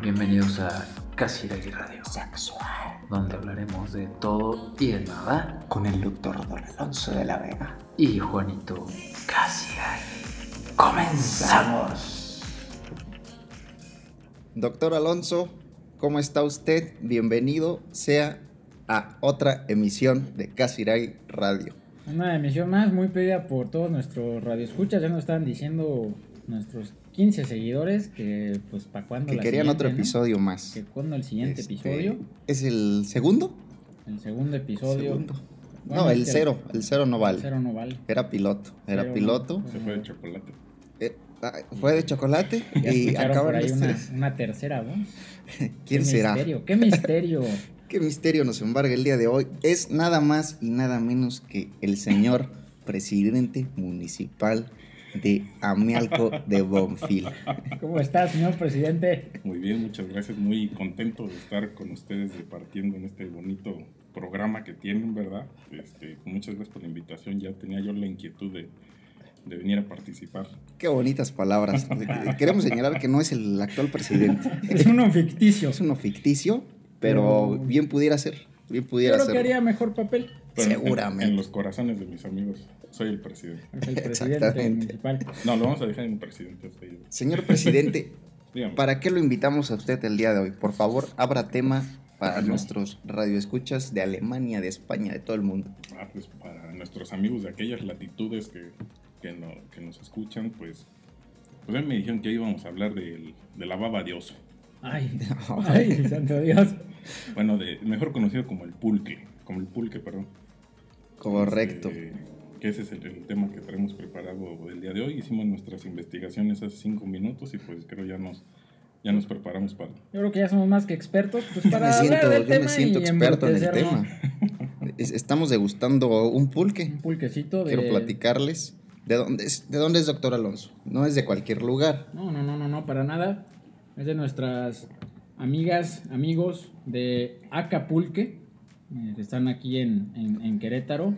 Bienvenidos a Casi Radio Sexual, donde hablaremos de todo y de nada con el doctor Don Alonso de la Vega y Juanito Casi Comenzamos. Doctor Alonso, ¿cómo está usted? Bienvenido sea a otra emisión de Casi Radio. Una emisión más muy pedida por todos nuestros radioescuchas, ya nos estaban diciendo nuestros 15 seguidores que pues para cuándo que querían otro episodio más. Que cuándo el siguiente este, episodio. es el segundo el segundo episodio. No el cero el cero no vale. el cero no vale. Era piloto era piloto. Se fue de chocolate. Eh, ah, fue de chocolate y acabaron ahí una, una, tercera voz. Quién ¿Qué será misterio? qué misterio. Qué misterio nos embarga el día de hoy. Es nada más y nada menos que el señor presidente municipal de Amialco de Bonfil. ¿Cómo está, señor presidente? Muy bien, muchas gracias. Muy contento de estar con ustedes departiendo en este bonito programa que tienen, ¿verdad? Este, muchas gracias por la invitación. Ya tenía yo la inquietud de, venir a participar. Qué bonitas palabras. Queremos señalar que no es el actual presidente. Es uno ficticio. Es uno ficticio, pero, bien pudiera ser. Bien pudiera Yo creo que haría mejor papel. Seguramente. en, los corazones de mis amigos. Soy el presidente. el presidente municipal. No, lo vamos a dejar en presidente. Señor presidente, ¿para qué lo invitamos a usted el día de hoy? Por favor, abra tema para nuestros radioescuchas de Alemania, de España, de todo el mundo. Ah, pues para nuestros amigos de aquellas latitudes que, que, nos escuchan, pues, pues me dijeron que íbamos a hablar de, la baba de oso. Ay, ay, santo Dios. Bueno, de, mejor conocido como el pulque, como el pulque, perdón. Correcto. Este, que ese es el, tema que tenemos preparado el día de hoy. Hicimos nuestras investigaciones hace cinco minutos y pues creo ya nos, ya nos preparamos para... Yo creo que ya somos más que expertos pues para yo me siento, del yo me siento experto en el tema. Estamos degustando un pulque. Un pulquecito de... Quiero platicarles. ¿De dónde, es, ¿De dónde es Doctor Alonso? No es de cualquier lugar. No, no, no, no, no, para nada. Es de nuestras amigas, amigos de Acapulque, eh, que están aquí en, en Querétaro.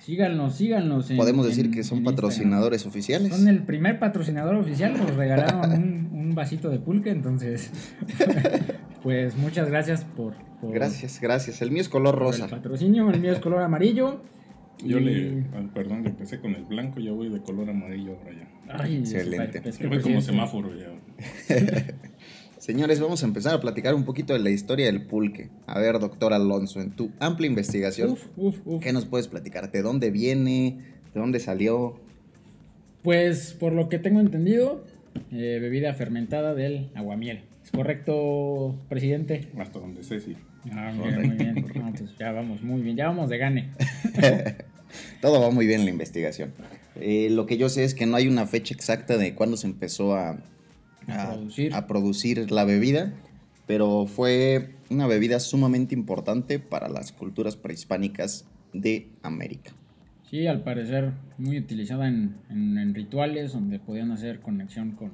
Síganos, síganos. Podemos decir que son patrocinadores oficiales. Son el primer patrocinador oficial. Nos regalaron un, vasito de pulque, entonces. pues muchas gracias por, Gracias, gracias. El mío es color rosa. El patrocinio, el mío es color amarillo. Yo le, ah, perdón, empecé con el blanco, yo voy de color amarillo ahora ya. Ay, excelente. Es que voy como semáforo ya. Señores, vamos a empezar a platicar un poquito de la historia del pulque. A ver, doctor Alonso, en tu amplia investigación, ¿qué nos puedes platicar? ¿De dónde viene? ¿De dónde salió? Pues, por lo que tengo entendido, eh, bebida fermentada del aguamiel. ¿Es correcto, presidente? Hasta donde sé, sí. Ah, muy bien. ya vamos muy bien, ya vamos de gane. Todo va muy bien en la investigación. Eh, lo que yo sé es que no hay una fecha exacta de cuándo se empezó a a, producir. la bebida, pero fue una bebida sumamente importante para las culturas prehispánicas de América. Sí, al parecer muy utilizada en, rituales donde podían hacer conexión con,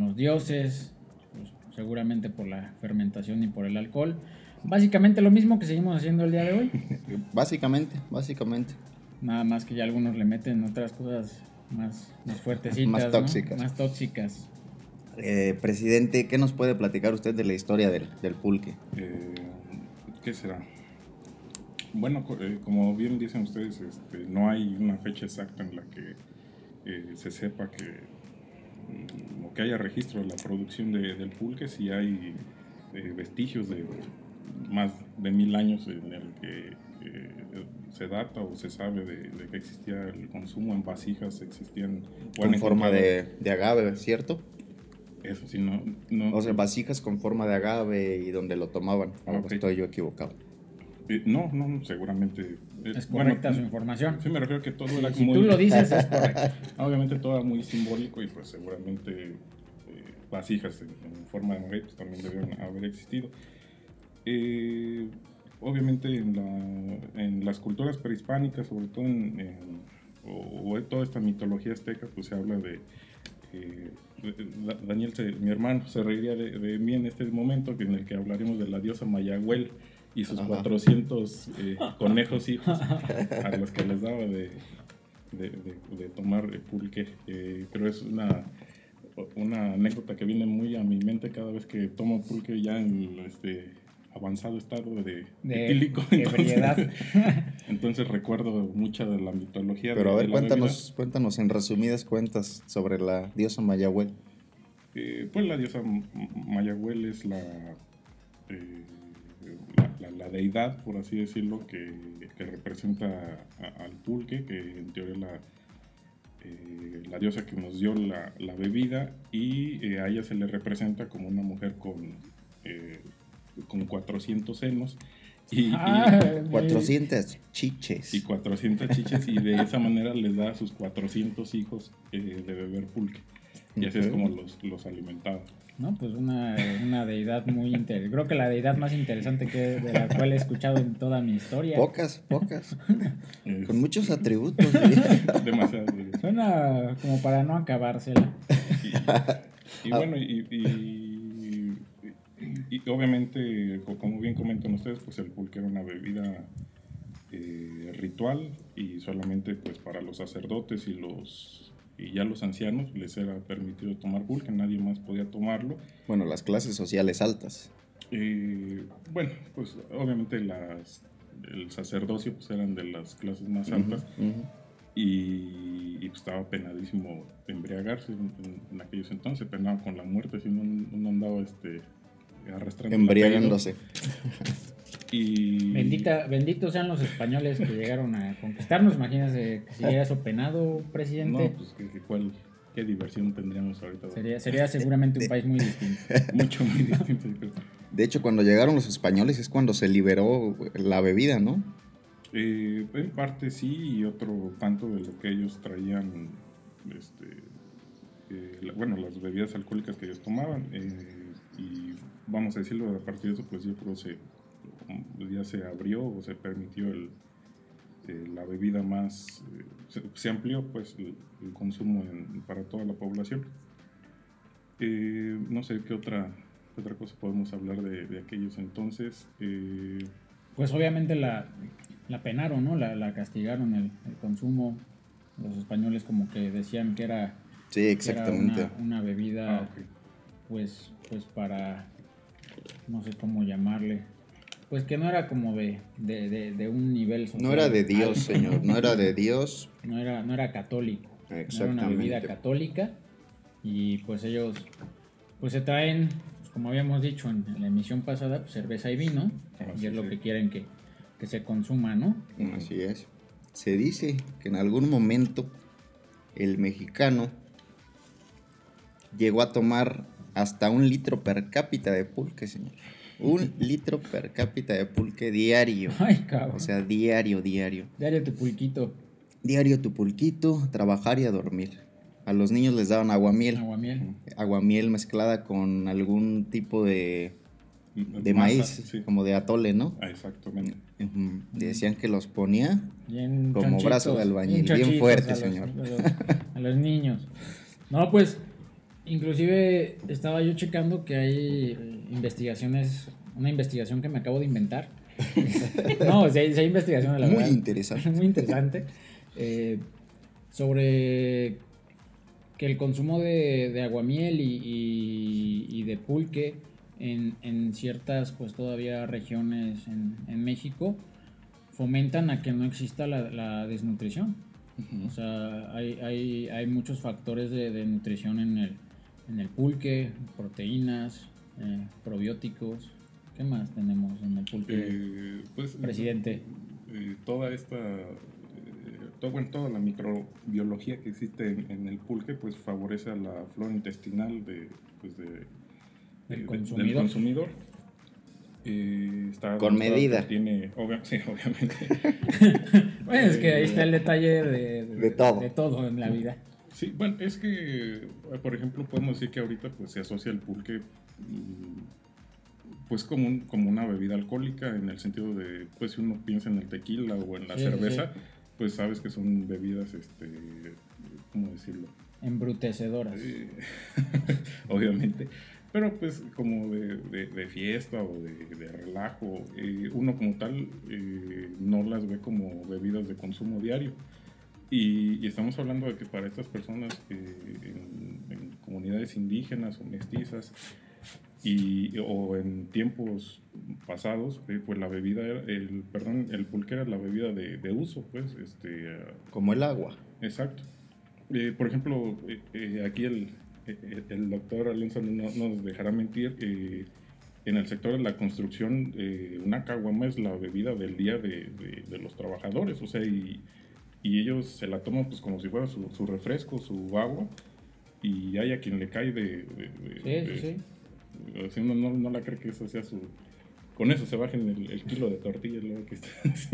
los dioses, pues, seguramente por la fermentación y por el alcohol. Básicamente lo mismo que seguimos haciendo el día de hoy. básicamente, básicamente. Nada más que ya algunos le meten otras cosas más, más fuertecitas. más tóxicas. Más tóxicas. Eh, presidente, ¿qué nos puede platicar usted de la historia del, pulque? Eh, ¿Qué será? Bueno, eh, como bien dicen ustedes, este, no hay una fecha exacta en la que se sepa que, mm, o que haya registro de la producción del pulque, si hay vestigios de más de mil años en el que se data o se sabe de, que existía el consumo en vasijas, existían... Con forma de, de agave, ¿cierto? Eso sí, no, no. O sea, vasijas con forma de agave y donde lo tomaban. estoy yo equivocado. Eh, no, no, seguramente. Eh, es correcta su información. Sí, me refiero que todo era como. Si tú lo dices, es correcto. Obviamente todo era muy simbólico y pues seguramente eh, vasijas en, forma de agave pues, también debieron haber existido. obviamente en, la, en, las culturas prehispánicas, sobre todo en, o, o, toda esta mitología azteca, pues se habla de Daniel, mi hermano, se reiría de, mí en este momento en el que hablaremos de la diosa Mayagüel y sus 400 eh, conejos hijos a los que les daba de, de, tomar pulque. Eh, pero es una, una anécdota que viene muy a mi mente cada vez que tomo pulque ya en este avanzado estado de, de etílico. Entonces, entonces, recuerdo mucha de la mitología. Pero a ver, cuéntanos, cuéntanos en resumidas cuentas sobre la diosa Mayahuel. Eh, pues la diosa Mayahuel es la, eh, la, deidad, por así decirlo, que, que representa al pulque, que en teoría la, eh, la diosa que nos dio la, la bebida y a ella se le representa como una mujer con con 400 senos. Y, 400 chiches. Y 400 chiches y de esa manera les da a sus 400 hijos eh, de beber pulque. Y así es como los, los alimentaba. No, pues una, una deidad muy interesante. Creo que la deidad más interesante que de la cual he escuchado en toda mi historia. Pocas, pocas. Con muchos atributos. Demasiado. Suena como para no acabársela. Y, bueno, y y obviamente, como bien comentan ustedes, pues el pulque era una bebida eh, ritual y solamente pues para los sacerdotes y los y ya los ancianos les era permitido tomar pulque, nadie más podía tomarlo. Bueno, las clases sociales altas. Eh, bueno, pues obviamente las, el sacerdocio pues eran de las clases más altas y, pues, estaba penadísimo embriagarse en, aquellos entonces, penado con la muerte si no, no andaba este. Embriagándose. Y... Bendita, benditos sean los españoles que llegaron a conquistarnos. Imagínense que si hubiera penado, presidente. No, pues que, cuál, qué diversión tendríamos ahorita. Sería, sería seguramente un país muy distinto. Mucho, muy distinto. De hecho, cuando llegaron los españoles es cuando se liberó la bebida, ¿no? Eh, en parte sí, y otro tanto de lo que ellos traían, este, eh, bueno, las bebidas alcohólicas que ellos tomaban. Eh, y vamos a decirlo, a partir de eso, pues yo creo que se, ya se abrió o se permitió el, eh, la bebida más, eh, se, amplió pues el, consumo para toda la población. Eh, no sé qué otra, otra cosa podemos hablar de, aquellos entonces. pues obviamente la, la penaron, ¿no? La, la castigaron el, consumo. Los españoles como que decían que era, sí, exactamente. una, bebida, ah, pues, pues para no sé cómo llamarle, pues que no era como de, de, un nivel social. No era de Dios, señor, no era de Dios. No era, no era católico, era una bebida católica y pues ellos pues se traen, pues, como habíamos dicho en, la emisión pasada, pues, cerveza y vino y es lo que quieren que, que se consuma, ¿no? Así es. Se dice que en algún momento el mexicano llegó a tomar hasta un litro per cápita de pulque, señor. Un litro per cápita de pulque diario. Ay, cabrón. O sea, diario, diario. Diario tu pulquito. Diario tu pulquito, trabajar y a dormir. A los niños les daban aguamiel. Aguamiel. Aguamiel mezclada con algún tipo de, de maíz, como de atole, ¿no? Ah, exactamente. Decían que los ponía como brazo de albañil, bien, fuerte, señor. a los niños. No, pues Inclusive estaba yo checando que hay eh, investigaciones, una investigación que me acabo de inventar. no, si hay, investigación de la Muy interesante. Muy interesante. Eh, sobre que el consumo de, de aguamiel y, y, de pulque en, en, ciertas, pues todavía regiones en, en, México fomentan a que no exista la, la desnutrición. O sea, hay, hay, hay muchos factores de, de nutrición en el, en el pulque, proteínas, eh, probióticos. ¿Qué más tenemos en el pulque? Eh, pues, Presidente. Eh, toda esta, todo, toda la microbiología que existe en, el pulque, pues favorece a la flora intestinal de, pues, del consumidor. Con medida. Tiene, sí, obviamente. bueno, es que ahí está el detalle de, todo. de todo en la vida. Sí, bueno, es que, por ejemplo, podemos decir que ahorita pues se asocia el pulque mm, pues como, como una bebida alcohólica en el sentido de, pues si uno piensa en el tequila o en la cerveza, pues sabes que son bebidas, este, ¿cómo decirlo? Embrutecedoras. obviamente. Pero pues como de, fiesta o de, relajo, eh, uno como tal eh, no las ve como bebidas de consumo diario. Y, estamos hablando de que para estas personas, comunidades indígenas o mestizas, y, o en tiempos pasados, eh, pues la bebida, el, perdón, el pulque era la bebida de, de uso, pues, este... Como el agua. Exacto. Eh, por ejemplo, eh, aquí el, el doctor Alonso no nos dejará mentir, en el sector de la construcción, una caguama es la bebida del día de, de, los trabajadores, o sea, y, y, ellos se la toman pues como si fuera su, su refresco, su agua, y hay a quien le cae de... sí, sí, sí. si uno no, no la cree que eso sea su, con eso se bajen el, el kilo de tortillas luego que está pues,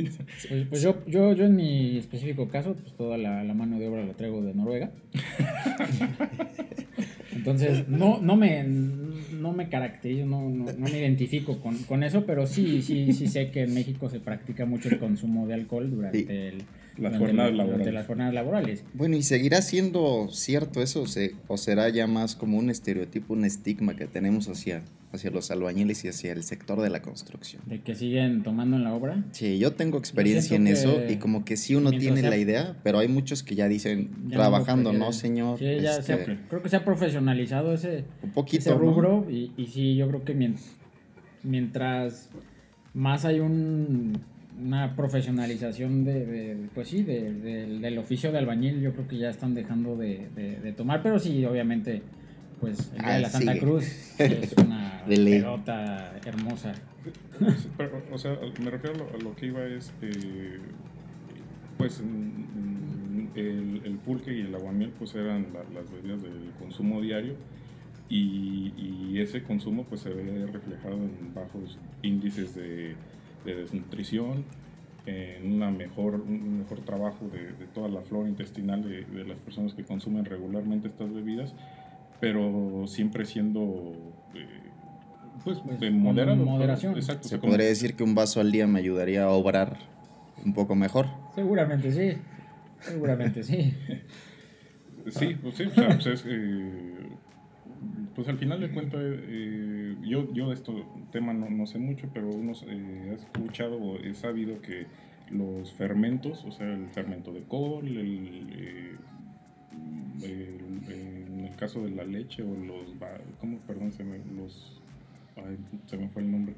pues, yo, yo, yo en mi específico caso, pues toda la, la mano de obra la traigo de Noruega. Entonces, no, no, me, no me caracterizo, no, no, no me identifico con, con, eso, pero sí, sí, sí sé que en México se practica mucho el consumo de alcohol durante el las jornadas laborales. las jornadas laborales. Bueno, ¿y seguirá siendo cierto eso o será ya más como un estereotipo, un estigma que tenemos hacia, hacia los albañiles y hacia el sector de la construcción? ¿De que siguen tomando en la obra? Sí, yo tengo experiencia en eso y como que sí uno tiene la idea, pero hay muchos que ya dicen, trabajando, ¿no, señor? Sí, ya este, creo que se ha profesionalizado ese, un poquito, rubro y, y sí, yo creo que mientras más hay un una profesionalización de, pues sí, de, del oficio de albañil, yo creo que ya están dejando de, tomar, pero sí, obviamente, pues el de la Santa Cruz es una pelota hermosa. o sea, me refiero a lo, que iba es, eh, pues el, el, pulque y el aguamiel pues eran las bebidas del consumo diario y, y, ese consumo pues se ve reflejado en bajos índices de de desnutrición, en una mejor, un mejor trabajo de, de toda la flora intestinal de, de, las personas que consumen regularmente estas bebidas, pero siempre siendo eh, pues, pues, de moderado. Moderación. Exacto. Se podría decir que un vaso al día me ayudaría a obrar un poco mejor. Seguramente sí. Seguramente sí. sí, pues sí, o sea, pues es, eh, pues al final de cuentas, eh, yo, yo de este tema no, no, sé mucho, pero uno eh, ha escuchado o he sabido que los fermentos, o sea, el fermento de col, el, eh, en el caso de la leche o los, ¿cómo? Perdón, se me, los, se me fue el nombre,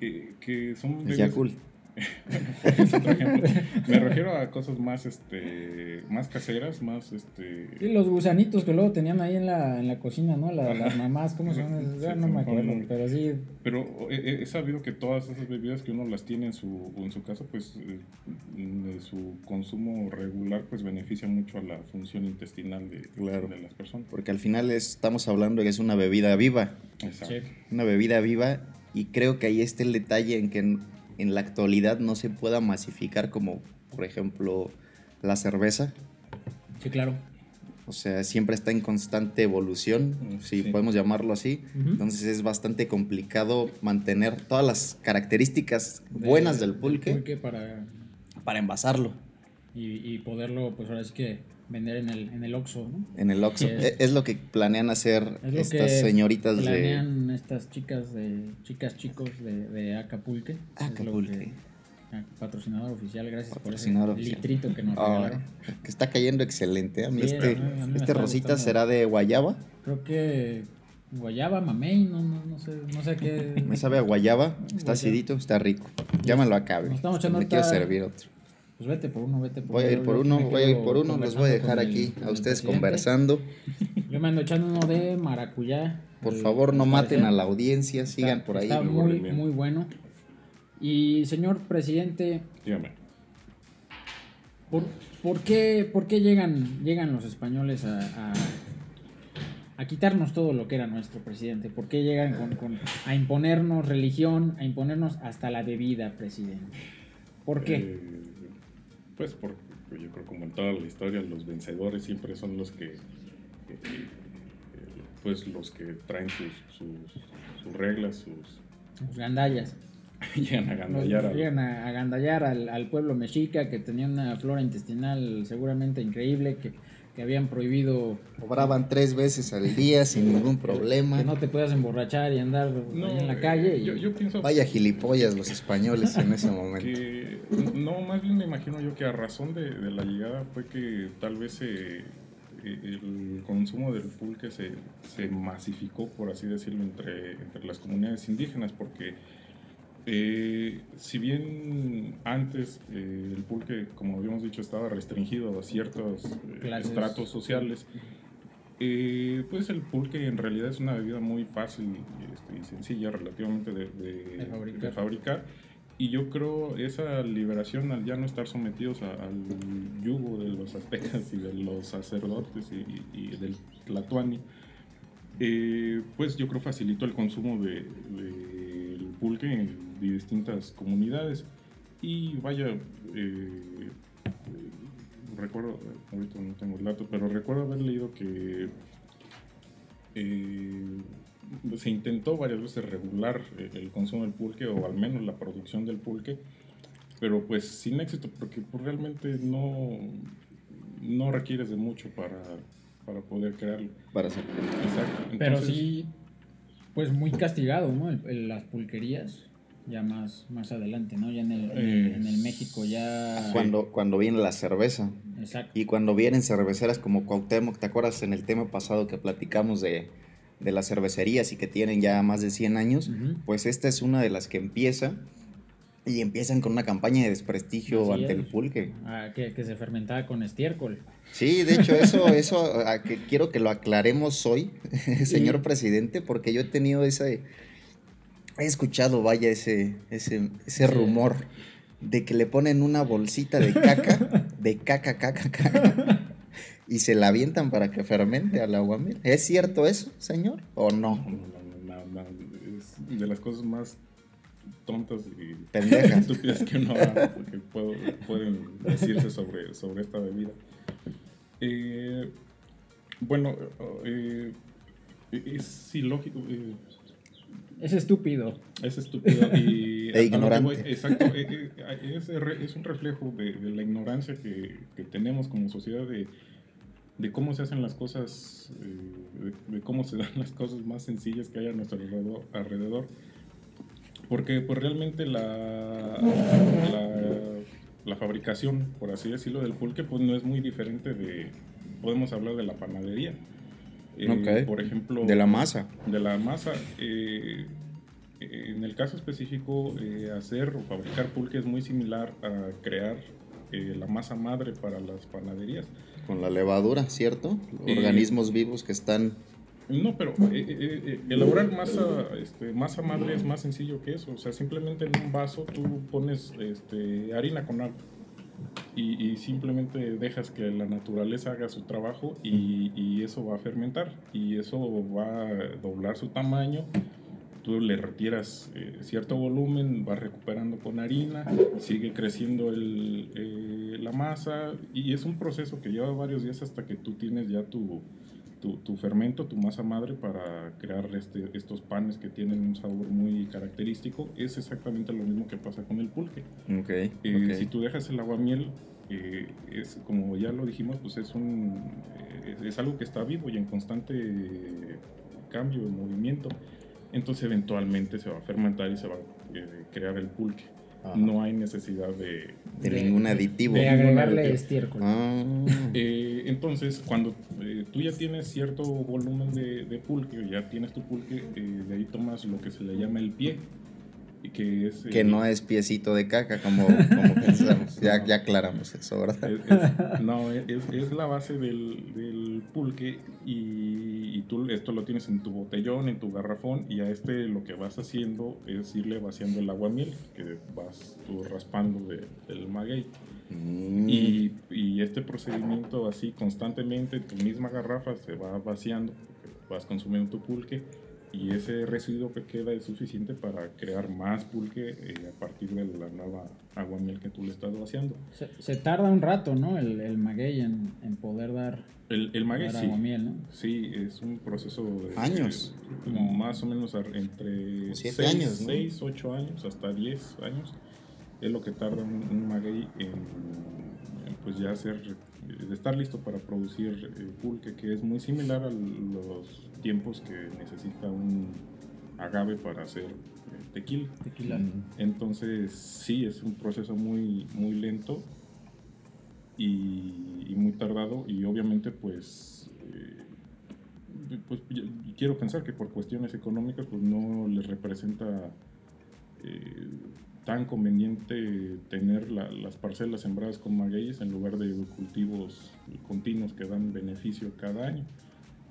que son... Yakult. Me refiero a cosas más este más caseras, más este y los gusanitos que luego tenían ahí en la, en la cocina, ¿no? las mamás, ¿cómo se llaman? no me acuerdo, pero sí. Pero he, sabido que todas esas bebidas que uno las tiene en su, en su casa, pues eh, de su consumo regular, pues beneficia mucho a la función intestinal de, de las personas. Porque al final estamos hablando de que es una bebida viva. Exacto. Una bebida viva y creo que ahí está el detalle en que en la actualidad no se pueda masificar como, por ejemplo, la cerveza. Sí, claro. O sea, siempre está en constante evolución, mm, si podemos llamarlo así. Entonces es bastante complicado mantener todas las características buenas del pulque, pulque para... para envasarlo. Y, y, poderlo, pues ahora sí que vender en el, en el Oxxo, ¿no? En el Oxxo. Es, lo que planean hacer estas señoritas planean estas chicas de chicas chicos de, de Acapulque. Acapulque. Ah, patrocinador oficial, gracias por ese litrito que nos regalaron. que está cayendo excelente. A mí este, este rosita será de guayaba. Creo que guayaba, mamey, no, no, no, sé, no sé qué. Me sabe a guayaba, está acidito, está rico. Llámalo a echando Me quiero servir otro. Pues vete por uno, vete por Voy a ir por uno, voy a ir por uno, los voy a dejar aquí a ustedes conversando. Yo me ando echando uno de maracuyá. Por favor, no maten a la audiencia, sigan por ahí. Está muy, muy bueno. Y señor presidente, dígame. ¿Por, por, qué, por qué llegan, llegan los españoles a, a, quitarnos todo lo que era nuestro presidente? ¿Por qué llegan con, con, a imponernos religión, a imponernos hasta la bebida, presidente? ¿Por qué? Eh, pues porque yo creo como en toda la historia los vencedores siempre son los que pues los que traen sus, sus, reglas, sus, sus gandallas. llegan a gandallar, llegan a, a gandallar al, al, pueblo mexica que tenía una flora intestinal seguramente increíble, que que habían prohibido. Obraban tres veces al día sin ningún problema. Que no te puedas emborrachar y andar en la calle. Y... Yo, pienso, Vaya gilipollas los españoles en ese momento. no, más bien me imagino yo que a razón de, la llegada fue que tal vez se, el consumo del pulque se, se, masificó, por así decirlo, entre, entre las comunidades indígenas, porque eh, si bien antes eh, el pulque, como habíamos dicho, estaba restringido a ciertos eh, estratos sociales, pues el pulque en realidad es una bebida muy fácil este, y sencilla relativamente de, de, fabricar. Y yo creo esa liberación al ya no estar sometidos al yugo de los aztecas y de los sacerdotes y, del tlatoani, pues yo creo facilitó el consumo del de, pulque en de distintas comunidades. Y vaya, eh, eh, recuerdo, ahorita no tengo el dato, pero recuerdo haber leído que eh, se intentó varias veces regular el consumo del pulque o al menos la producción del pulque, pero pues sin éxito porque pues, realmente no, no requieres de mucho para, para poder crearlo. Para hacer. Exacto. pero sí, pues muy castigado, ¿no? las pulquerías ya más, más adelante, ¿no? Ya en el, en el, México ya... Cuando, cuando viene la cerveza. Exacto. Y cuando vienen cerveceras como Cuauhtémoc, ¿te acuerdas en el tema pasado que platicamos de, de las cervecerías y que tienen ya más de 100 años? Pues esta es una de las que empieza y empiezan con una campaña de desprestigio ante el pulque. Ah, que, que, se fermentaba con estiércol. Sí, de hecho, eso, eso que quiero que lo aclaremos hoy, señor presidente, porque yo he tenido ese he escuchado, vaya, ese, ese, ese rumor de que le ponen una bolsita de caca, de caca, caca, caca, y se la avientan para que fermente al aguamiel. ¿Es cierto eso, señor, o no? No, no, no, es de las cosas más tontas y Pendejas. estúpidas que uno haga, porque pueden decirse sobre, sobre esta bebida. Eh, bueno, eh, es ilógico. Eh, es estúpido. Es estúpido y... e ignorante. exacto, eh, eh, es, es, un reflejo de, la ignorancia que, que, tenemos como sociedad de, de, cómo se hacen las cosas, eh, de, cómo se dan las cosas más sencillas que hay a nuestro alrededor. alrededor. Porque pues realmente la, la, la, fabricación, por así decirlo, del pulque pues no es muy diferente de... Podemos hablar de la panadería. Eh, por ejemplo... De la masa. De la masa. Eh, en el caso específico, eh, hacer o fabricar pulque es muy similar a crear la masa madre para las panaderías. Con la levadura, ¿cierto? Organismos vivos que están... No, pero elaborar masa, este, masa madre es más sencillo que eso. O sea, simplemente en un vaso tú pones este, harina con agua y, simplemente dejas que la naturaleza haga su trabajo y, eso va a fermentar y eso va a doblar su tamaño. Tú le retiras eh, cierto volumen, va recuperando con harina, sigue creciendo el, eh, la masa y es un proceso que lleva varios días hasta que tú tienes ya tu, tu, fermento, tu masa madre para crear este, estos panes que tienen un sabor muy característico, es exactamente lo mismo que pasa con el pulque. Okay, eh, Si tú dejas el aguamiel, eh, es como ya lo dijimos, pues es, un, eh, es, algo que está vivo y en constante cambio, movimiento. Entonces eventualmente se va a fermentar y se va a crear el pulque no hay necesidad de, de, ningún aditivo. De agregarle estiércol. Ah. Eh, entonces, cuando eh, tú ya tienes cierto volumen de, de pulque, ya tienes tu pulque, eh, de ahí tomas lo que se le llama el pie. Que, es, que no es piecito de caca como, como pensamos. Ya, ya aclaramos eso, ¿verdad? no, es, es, la base del, del pulque y, y, tú esto lo tienes en tu botellón, en tu garrafón y a este lo que vas haciendo es irle vaciando el agua miel que vas tú raspando de, del maguey. Mm. Y, y, este procedimiento así constantemente, tu misma garrafa se va vaciando, vas consumiendo tu pulque y ese residuo que queda es suficiente para crear más pulque eh, a partir de la nueva agua miel que tú le estás vaciando. Se, tarda un rato, ¿no? El, el maguey en, en poder dar, el, el maguey, sí. agua miel, ¿no? Sí, es un proceso de... Años. más o menos entre 6, años, 6, 8 años, hasta 10 años. Es lo que tarda un, un maguey en, pues ya hacer, de estar listo para producir eh, pulque, que es muy similar a los tiempos que necesita un agave para hacer eh, tequila. tequila. Entonces, sí, es un proceso muy, muy lento y, muy tardado y obviamente pues, eh, pues quiero pensar que por cuestiones económicas pues no les representa eh, tan conveniente tener las parcelas sembradas con magueyes en lugar de cultivos continuos que dan beneficio cada año.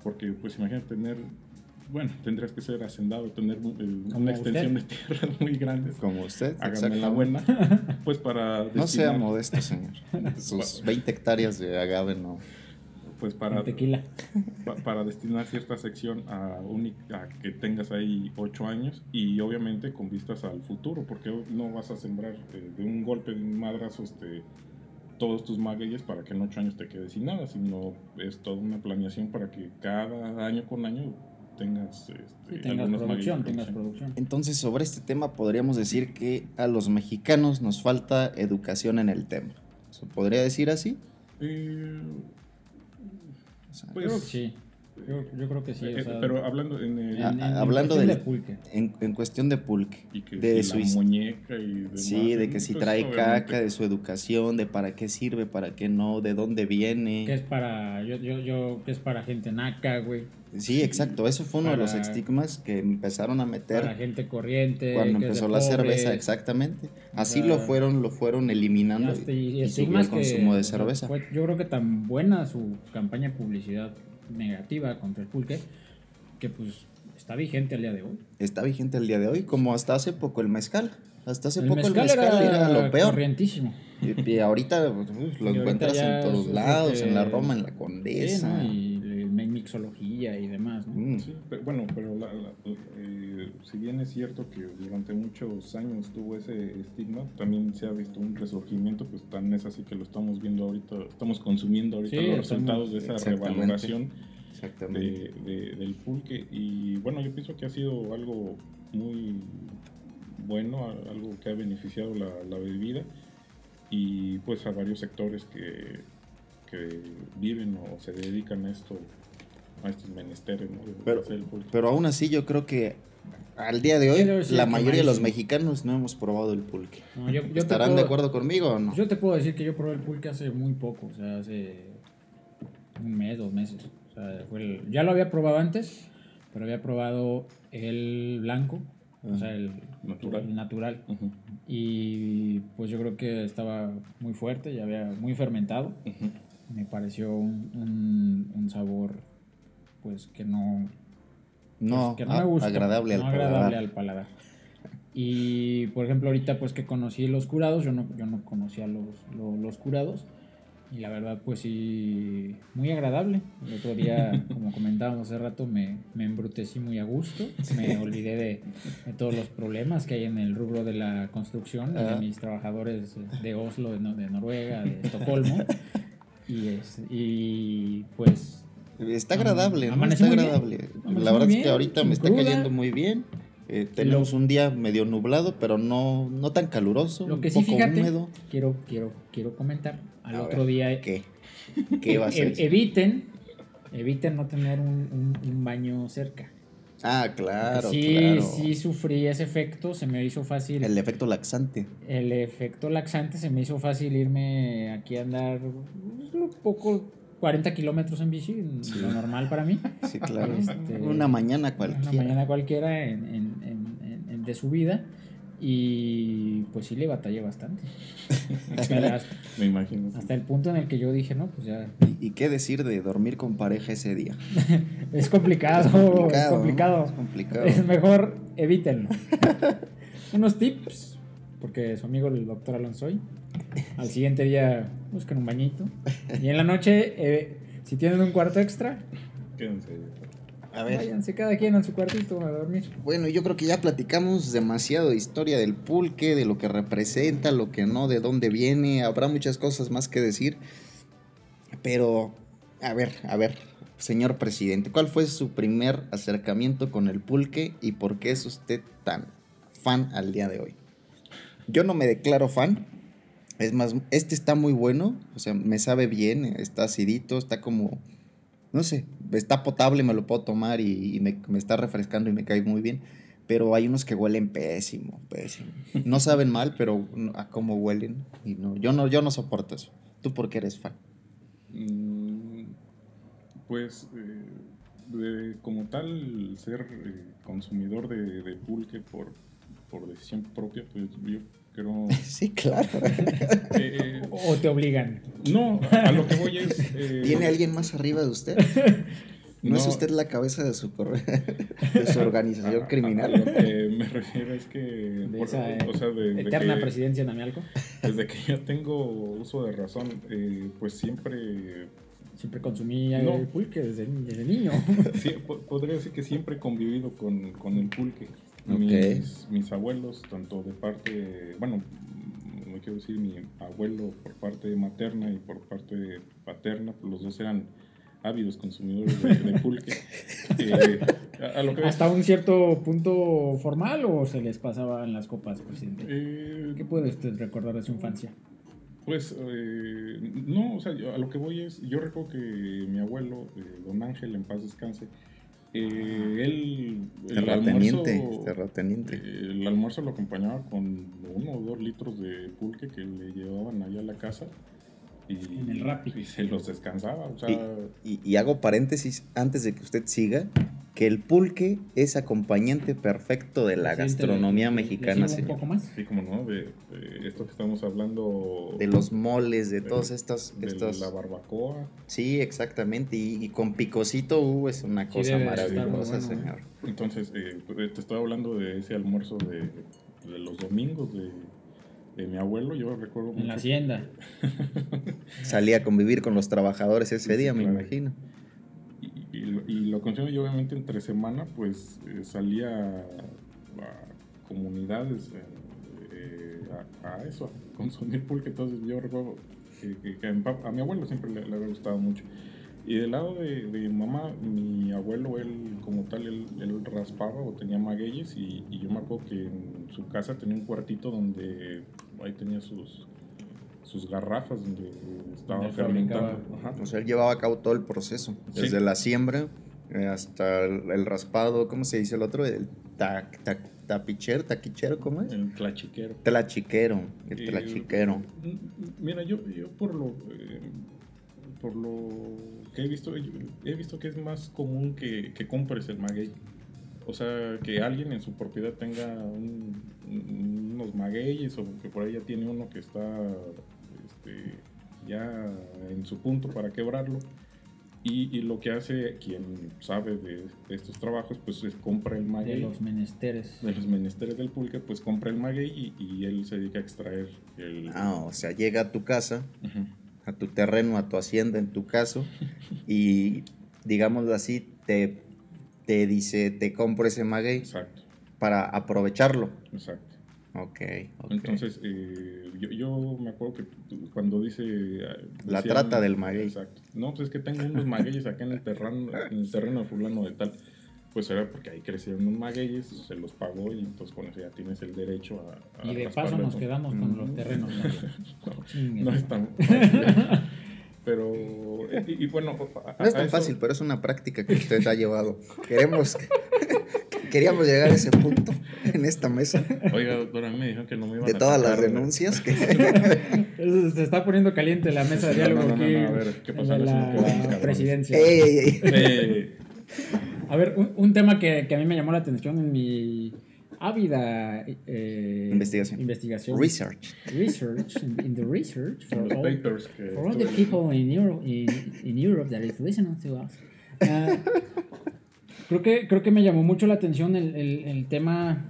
Porque pues imagínate tener bueno, tendrías que ser hacendado, tener una extensión de tierra muy grande. Como usted. Hágame la buena. Pues para. no sea modesto, señor. Sus 20 hectáreas de agave no. Pues para. Tequila. para destinar cierta sección a, a que tengas ahí 8 años y obviamente con vistas al futuro, porque no vas a sembrar eh, de un golpe, de un madrazo, este todos tus magueyes para que en 8 años te quedes sin nada, sino es toda una planeación para que cada año con año tengas, este, producción, tengas producción. Entonces, sobre este tema podríamos decir que a los mexicanos nos falta educación en el tema. ¿Se podría decir así? Eh, pues, sí. Yo, yo, creo que sí. Eh, pero hablando en, el, hablando del, de pulque. En, en, cuestión de pulque. Y que de su muñeca y demás, Sí, de que si trae caca, de su educación, de para qué sirve, para qué no, de dónde viene. Que es para, yo, yo, yo, que es para gente naca, güey. Sí, exacto. Eso fue uno de los estigmas que empezaron a meter. Para gente corriente. Cuando empezó la cerveza, exactamente. Así lo fueron, lo fueron eliminando y, el consumo de cerveza. yo creo que tan buena su campaña de publicidad negativa contra el pulque que pues está vigente al día de hoy. Está vigente al día de hoy, como hasta hace poco el mezcal. Hasta hace poco el mezcal era, lo peor. Corrientísimo. Y, ahorita pues, lo encuentras en todos lados, en la Roma, en la Condesa. Y mixología y demás. Mm. bueno, pero eh, si bien es cierto que durante muchos años tuvo ese estigma, también se ha visto un resurgimiento, pues tan es así que lo estamos viendo ahorita, estamos consumiendo ahorita los resultados de esa revaloración de, del pulque. Y bueno, yo pienso que ha sido algo muy bueno, algo que ha beneficiado la, la bebida y pues a varios sectores que, que viven o se dedican a esto a estos menesteres. Pero, pero aún así yo creo que al día de hoy la mayoría de los mexicanos no hemos probado el pulque. ¿Estarán de acuerdo conmigo o no? Yo te puedo decir que yo probé el pulque hace muy poco, o sea, hace un mes, dos meses. O sea, ya lo había probado antes, pero había probado el blanco, o sea, el natural. natural. Y pues yo creo que estaba muy fuerte, ya había muy fermentado. Me pareció un, un sabor pues que no, no, pues, me gusta, agradable, al, agradable paladar. al paladar. Y por ejemplo, ahorita pues que conocí los curados, yo no, yo no conocía los, los, curados. Y la verdad, pues sí, muy agradable. El otro día, como comentábamos hace rato, me, me embrutecí muy a gusto. Me olvidé de, todos los problemas que hay en el rubro de la construcción, de mis trabajadores de Oslo, de, de Noruega, de Estocolmo. Y, es, y pues Está agradable, ¿no? Está agradable. La verdad es que ahorita me está cayendo muy bien. Eh, tenemos un día medio nublado, pero no, no tan caluroso. Lo que sí, fíjate, húmedo. Quiero, quiero, quiero comentar. Al otro día. ¿Qué? ¿Qué va a ser? eviten, eviten no tener un, un, baño cerca. Ah, claro. Sí, claro. sí sufrí ese efecto, se me hizo fácil. El efecto laxante. El efecto laxante se me hizo fácil irme aquí a andar un poco 40 kilómetros en bici, lo normal para mí. Sí, claro. Este, una mañana cualquiera. Una mañana cualquiera en, en, en, de su vida. Y pues sí le batallé bastante. Me imagino. Hasta el punto en el que yo dije, no, pues ya. ¿Y, qué decir de dormir con pareja ese día? es complicado. Es complicado. Es, complicado. es mejor evítenlo. Unos tips, porque su amigo el doctor Alonso hoy al siguiente día busquen un bañito. Y en la noche, eh, si tienen un cuarto extra, quédense. A ver. Váyanse cada quien a su cuartito a dormir. Bueno, yo creo que ya platicamos demasiado de historia del pulque, de lo que representa, lo que no, de dónde viene. Habrá muchas cosas más que decir. Pero, a ver, a ver, señor presidente, ¿cuál fue su primer acercamiento con el pulque y por qué es usted tan fan al día de hoy? Yo no me declaro fan, es más, este está muy bueno, o sea, me sabe bien, está acidito, está como, no sé, está potable, me lo puedo tomar y, me, está refrescando y me cae muy bien. Pero hay unos que huelen pésimo, pésimo. No saben mal, pero a cómo huelen. Y no, yo no, yo no soporto eso. ¿Tú por qué eres fan? Mm, Pues, eh, como tal, ser eh, consumidor de, pulque por, por decisión propia, pues yo creo... Sí, claro. Eh, ¿O te obligan? No, a lo que voy es... ¿Tiene alguien más arriba de usted? ¿No, es usted la cabeza de su, de su organización criminal? lo que me refiero es que... De esa eterna presidencia en Amialco. Desde que yo tengo uso de razón, eh, pues siempre... Siempre consumí el pulque desde, desde niño. Sí, podría decir que siempre he convivido con, con el pulque. Mis, mis abuelos, tanto de parte... Bueno, no quiero decir mi abuelo por parte materna y por parte paterna, pues los dos eran ávidos consumidores de, pulque. Eh, ¿Hasta un cierto punto formal o se les pasaba en las copas, presidente? Eh, ¿Qué puede usted recordar de su infancia? Pues, eh, no, o sea, a lo que voy es, yo recuerdo que mi abuelo, don Ángel, en paz descanse, él, el almuerzo, el almuerzo lo acompañaba con uno o dos litros de pulque que le llevaban allá a la casa y, en el rap. Y se los descansaba. y, hago paréntesis antes de que usted siga, que el pulque es acompañante perfecto de la gastronomía mexicana. un poco más? Sí, como no, de, esto que estamos hablando. De los moles, de, todas estas... De la barbacoa. Sí, exactamente, y, con picocito, uh, es una cosa maravillosa, señor. Entonces, eh, te estoy hablando de ese almuerzo de, de los domingos, de de mi abuelo, yo recuerdo. En la hacienda. Salía a convivir con los trabajadores ese día, me imagino. Y, y, lo consumo yo obviamente entre semana, pues eh, salía a, comunidades eh, a, eso, a consumir pulque. Entonces yo recuerdo que, a, mi abuelo siempre le, había gustado mucho. Y del lado de, mi mamá, mi abuelo, él como tal, él, raspaba o tenía magueyes y, yo me acuerdo que en su casa tenía un cuartito donde ahí tenía sus, sus garrafas donde estaba fermentando. O sea, él llevaba a cabo todo el proceso, desde la siembra eh, hasta el, raspado, ¿cómo se dice el otro? El tapichero, taquichero, ¿cómo es? El tlachiquero. Tlachiquero, el tlachiquero. Mira, yo, yo por lo... Eh, por lo que he visto, he visto que es más común que, que compres el maguey. O sea, que alguien en su propiedad tenga unos magueyes o que por ahí ya tiene uno que está este, ya en su punto para quebrarlo. Y, y, lo que hace quien sabe de, estos trabajos, pues es compra el maguey. De los menesteres. De los menesteres del pulque, pues compra el maguey y, y él se dedica a extraer el... Ah, o sea, llega a tu casa, a tu terreno, a tu hacienda en tu caso, y digámoslo así, te, te dice, te compro ese maguey Exacto. para aprovecharlo. Exacto. Ok. Entonces, eh, yo, yo, me acuerdo que cuando dice... La trata del maguey. Exacto. No, pues es que tengo unos magueyes acá en el terreno, en el terreno de fulano de tal pues era porque ahí crecieron unos magueyes, se los pagó y entonces con eso ya tienes el derecho a... y de paso nos quedamos con los terrenos. no, es tan Pero, y, bueno... no es tan fácil, pero es una práctica que usted ha llevado. Queremos... Queríamos llegar a ese punto en esta mesa. Oiga, doctora, a mí me dijeron que no me iban De todas las denuncias que... Se está poniendo caliente la mesa de diálogo no, no, no, a ver, ¿qué pasa? La, presidencia. Ey, ey, ey. A ver, un, tema que, que, a mí me llamó la atención en mi ávida eh, investigación. investigación. Research. Research, in, the research. For, all, papers for all the people in Europe, in, in Europe that is listening to us. Uh, creo, que, creo que me llamó mucho la atención el, el, el tema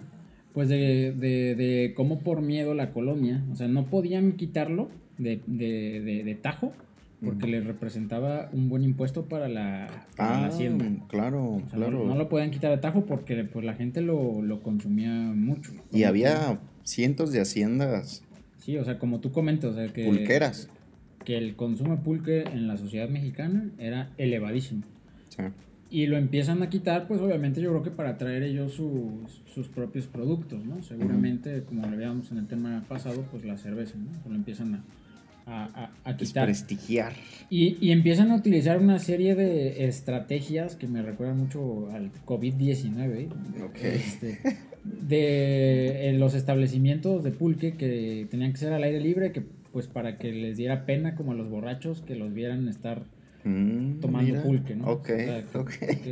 pues de, de, de, cómo por miedo la colonia, o sea, no podían quitarlo de, de, tajo porque le representaba un buen impuesto para la, ah, hacienda. Claro, claro. No, lo podían quitar de tajo porque pues, la gente lo, lo consumía mucho. Y había cientos de haciendas. Sí, o sea, como tú comentas, o sea, que... Pulqueras. Que el consumo de pulque en la sociedad mexicana era elevadísimo. Sí. Y lo empiezan a quitar, pues obviamente yo creo que para traer ellos sus, sus propios productos, ¿no? Seguramente, como lo veíamos en el tema pasado, pues la cerveza, ¿no? Lo empiezan a, a, a, quitar. Prestigiar. Y, y, empiezan a utilizar una serie de estrategias que me recuerdan mucho al COVID-19. Este, de los establecimientos de pulque que tenían que ser al aire libre, que pues para que les diera pena como a los borrachos que los vieran estar mm, tomando pulque, ¿no? Ok,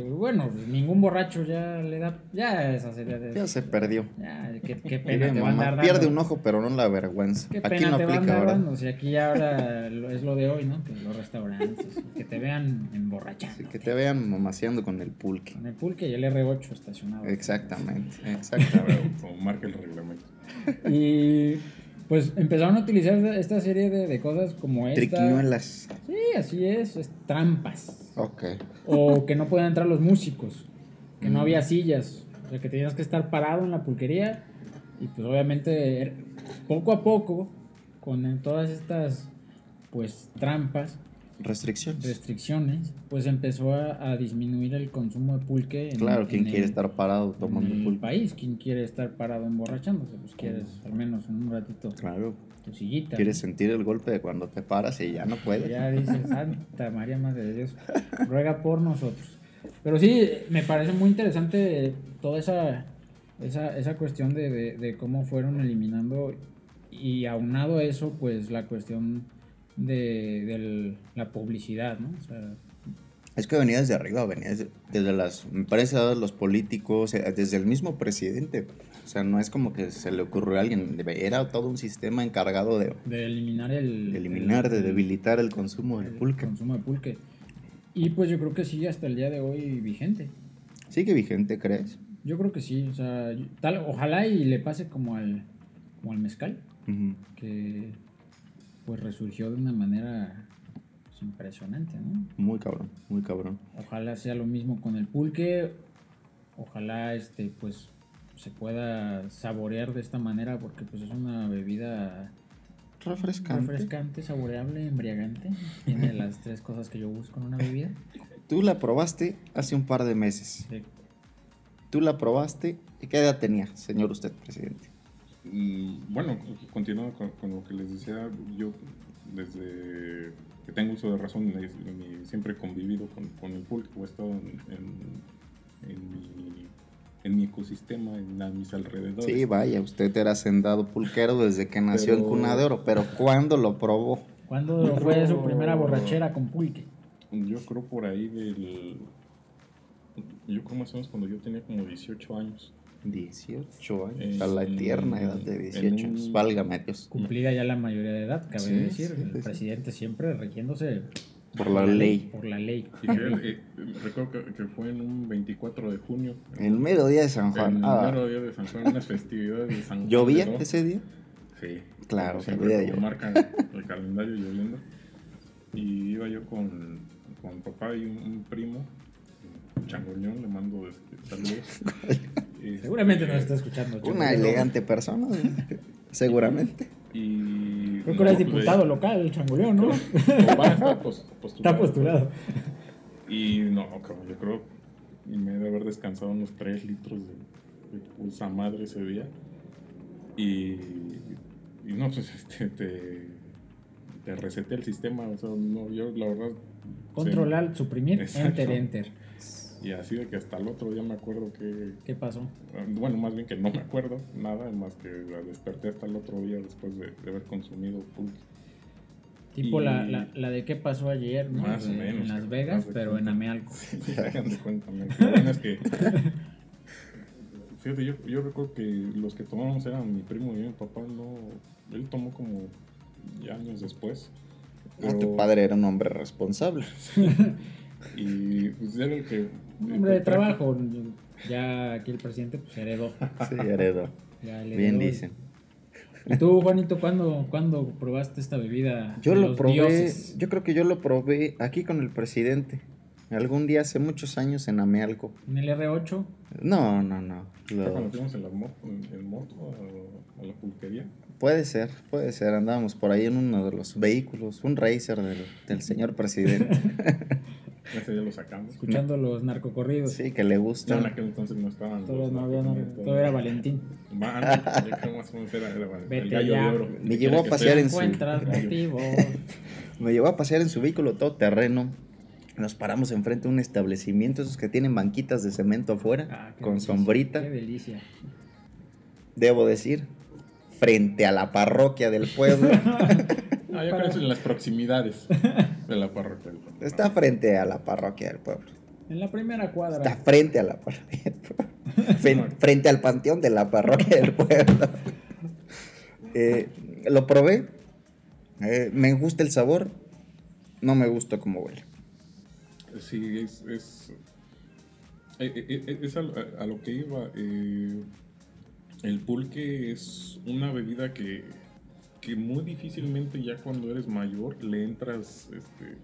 bueno, pues, ningún borracho ya le da, ya esa sería de, Ya se perdió. Ya, qué, qué pena te va a dar Pierde un ojo, pero no la vergüenza. Qué aquí pena no te va a andar dando, si aquí ahora es lo de hoy, ¿no? Que los restaurantes, que te vean emborrachando. que te vean mamaseando con el pulque. Con el pulque y el R8 estacionado. Exactamente, exactamente. Como marca el reglamento. Y pues empezaron a utilizar esta serie de, cosas como esta. Triquiñuelas. Sí, así es, trampas. Ok. O que no podían entrar los músicos, que no había sillas, o sea, que tenías que estar parado en la pulquería y pues obviamente er, poco a poco, con todas estas pues trampas, restricciones. restricciones, pues empezó a, disminuir el consumo de pulque. En, claro, quien quiere estar parado tomando en el país, quien quiere estar parado emborrachándose, pues quieres al menos un ratito. Claro. Tu sillita. Quieres sentir el golpe de cuando te paras y ya no puedes. Ya dices, Santa María Madre de Dios, ruega por nosotros. Pero sí, me parece muy interesante toda esa, esa, esa cuestión de, de, de cómo fueron eliminando y aunado a eso, pues la cuestión de, la publicidad, ¿no? es que venía desde arriba, venía desde, las, me parece, los políticos, eh, desde el mismo presidente. O sea, no es como que se le ocurrió a alguien, era todo un sistema encargado de... De eliminar el... De eliminar, de debilitar el consumo del pulque. consumo de pulque. Y pues yo creo que sigue hasta el día de hoy vigente. ¿Sigue vigente, crees? Yo creo que sí, o sea, tal, ojalá y le pase como al, como al mezcal, que pues resurgió de una manera pues, impresionante, ¿no? Muy cabrón, muy cabrón. Ojalá sea lo mismo con el pulque, ojalá este pues se pueda saborear de esta manera porque pues es una bebida refrescante, refrescante, saboreable, embriagante. Tiene las tres cosas que yo busco en una bebida. Tú la probaste hace un par de meses. Sí. Tú la probaste. ¿Y qué edad tenía, señor usted, presidente? Bueno, continuando con, lo que les decía, yo desde que tengo uso de razón siempre he convivido con, el público, he estado en, mi, ecosistema, en mis alrededores. Sí, vaya, usted era sendado pulquero desde que nació en Cuna de Oro, pero ¿cuándo lo probó? ¿Cuándo fue su primera borrachera con pulque? Yo creo por ahí del... Yo creo más o menos cuando yo tenía como 18 años. 18 años, a la eterna edad de 18 años, válgame Dios. Cumplida ya la mayoría de edad, cabe decir, el presidente siempre regiéndose por la ley. Por la ley. Eh, recuerdo que, fue en un 24 de junio. En el mero día de San Juan. En el ah. mero día de San Juan, unas festividades de San Juan. ¿Llovía ese día? Sí. Claro, siempre como marca el calendario lloviendo. Y iba yo con, con papá y un primo Changoñón, le mando este, saludos. Seguramente nos está escuchando. Una elegante persona, seguramente. Y, Creo que eres diputado local, el Changoleón, ¿no? está, postulado. está postulado. Y no, cabrón, yo creo que me debe haber descansado unos 3 litros de, pulsa madre ese día. Y, y no, pues este, te, te reseté el sistema. O sea, no, yo la verdad. Controlar, suprimir, enter, enter. Y así de que hasta el otro día me acuerdo que... ¿Qué pasó? Bueno, más bien que no me acuerdo nada, más que la desperté hasta el otro día después de, haber consumido pulque. Tipo la, la, la, de qué pasó ayer, ¿no? Más o menos. En Las Vegas, pero en Amealco. Sí, hagan de cuenta. Es que... Fíjate, yo, yo recuerdo que los que tomamos eran mi primo y mi papá, no... Él tomó como ya años después. Ah, tu padre era un hombre responsable. y pues era el que un hombre de trabajo. Ya aquí el presidente pues heredó. Sí, heredó. Bien dicen. ¿Y tú, Juanito, cuándo, cuándo probaste esta bebida? Yo lo probé, yo creo que yo lo probé aquí con el presidente. Algún día hace muchos años en Amealco. ¿En el R8? No, no, no. Lo... cuando fuimos en, la moto a, la pulquería? Puede ser, puede ser. Andábamos por ahí en uno de los vehículos, un racer del, del señor presidente. Ese ya lo sacamos. Escuchando los narcocorridos. Sí, que le gusta. No, en aquel entonces no estaban. Todo, no había, todo era Valentín. Man, yo creo más o menos era, era el gallo de oro. Me llevó a pasear en su. Me llevó a pasear en su vehículo todo terreno. Nos paramos enfrente de un establecimiento, esos que tienen banquitas de cemento afuera, ah, con sombrita. Qué delicia. Debo decir, frente a la parroquia del pueblo. Ah, yo creo que en las proximidades. De la parroquia del pueblo. Está frente a la parroquia del pueblo. En la primera cuadra. Está frente a la parroquia del pueblo. frente al panteón de la parroquia del pueblo. Eh, lo probé. Eh, me gusta el sabor. No me gusta cómo huele. Sí, es. es, eh, es a, a, lo que iba. El pulque es una bebida que que muy difícilmente ya cuando eres mayor le entras este,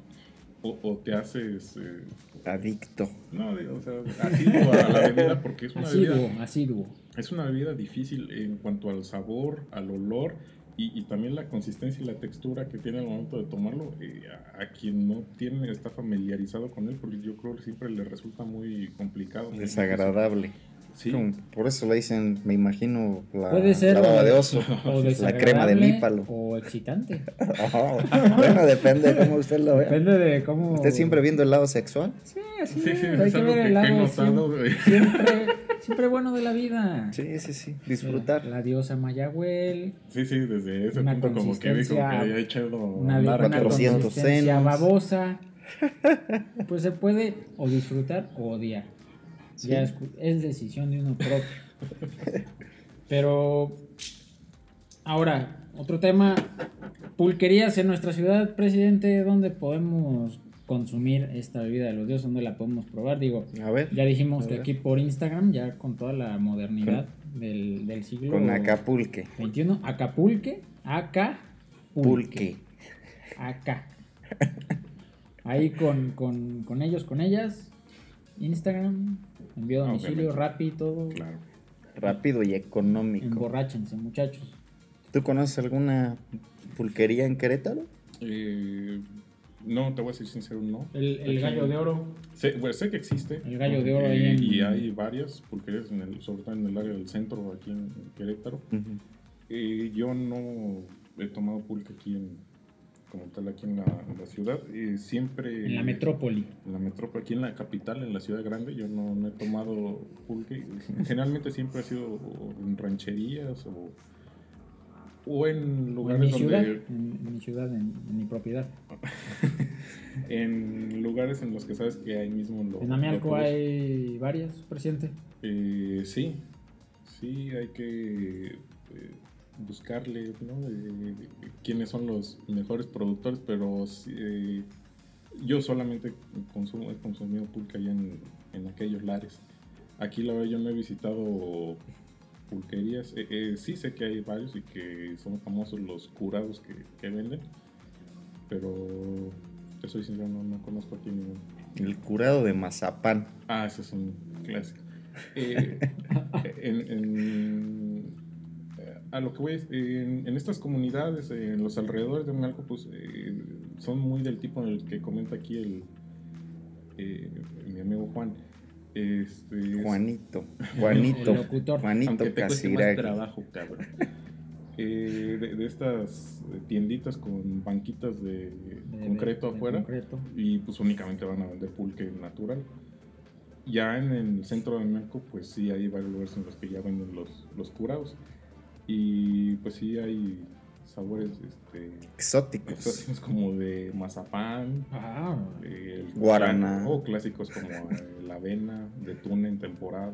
o, te haces eh, adicto. No, o sea, asiduo a la bebida porque es una bebida. Asiduo. Es una bebida difícil en cuanto al sabor, al olor y, también la consistencia y la textura que tiene al momento de tomarlo. Eh, a, a, quien no tiene, está familiarizado con él, porque yo creo que siempre le resulta muy complicado. Desagradable. Sí. por eso le dicen, me imagino, la, Puede ser baba de oso, o la crema de mípalo. O excitante. Oh, bueno, depende de cómo usted lo ve. Depende de cómo. ¿Usted siempre viendo el lado sexual? Sí, sí, sí hay que ver el lado. siempre, siempre, siempre, bueno de la vida. Sí, sí, sí. Disfrutar. La, diosa Mayahuel. Sí, sí, desde ese punto como que dijo que había echado una, una consistencia babosa. Pues se puede o disfrutar o odiar. Ya es, decisión de uno propio. Pero ahora, otro tema, pulquerías en nuestra ciudad, presidente, ¿dónde podemos consumir esta bebida de los dioses? ¿Dónde la podemos probar? Digo, a ver, ya dijimos que aquí por Instagram, ya con toda la modernidad del, del, siglo con Acapulque. 21, Acapulque, Acapulque. Acá. Ahí con, con, con ellos, con ellas, Instagram, envío a domicilio, rápido todo. Claro. Rápido y económico. Emborráchense, muchachos. ¿Tú conoces alguna pulquería en Querétaro? Eh, no, te voy a decir sincero, no. El, gallo de oro. Sé, sé que existe. El gallo de oro ahí en... Y hay varias pulquerías, en el, sobre todo en el área del centro, aquí en, Querétaro. Eh, yo no he tomado pulque aquí en, como tal aquí en la, ciudad. y siempre... En la metrópoli. En la metrópoli, aquí en la capital, en la ciudad grande, yo no, he tomado pulque. Generalmente siempre ha sido en rancherías o, o en lugares en mi donde... Ciudad, en, mi ciudad, en, mi propiedad. en lugares en los que sabes que hay mismo... Lo, en Amialco hay varias, presidente. Eh, sí, sí, hay que... Eh, buscarle, ¿no? quiénes son los mejores productores, pero eh, yo solamente consumo, he consumido pulque allá en, en, aquellos lares. Aquí la verdad yo no he visitado pulquerías, eh, eh, sí sé que hay varios y que son famosos los curados que, que venden, pero te soy sincero, no, no conozco aquí ninguno. El curado de mazapán. Ah, ese es un clásico. en, en a lo que voy en, en, estas comunidades, en los alrededores de Malco, pues eh, son muy del tipo en el que comenta aquí el eh, mi amigo Juan. Este, Juanito, Juanito, Juanito Aunque te cueste más trabajo, cabrón. Eh, de, estas tienditas con banquitas de, concreto afuera y pues únicamente van a vender pulque natural. Ya en el centro de México, pues sí hay varios lugares en los que ya venden los, los curados. Y pues sí hay sabores este, exóticos. como de mazapán, ah, el guaraná o clásicos como la avena de tuna en temporada.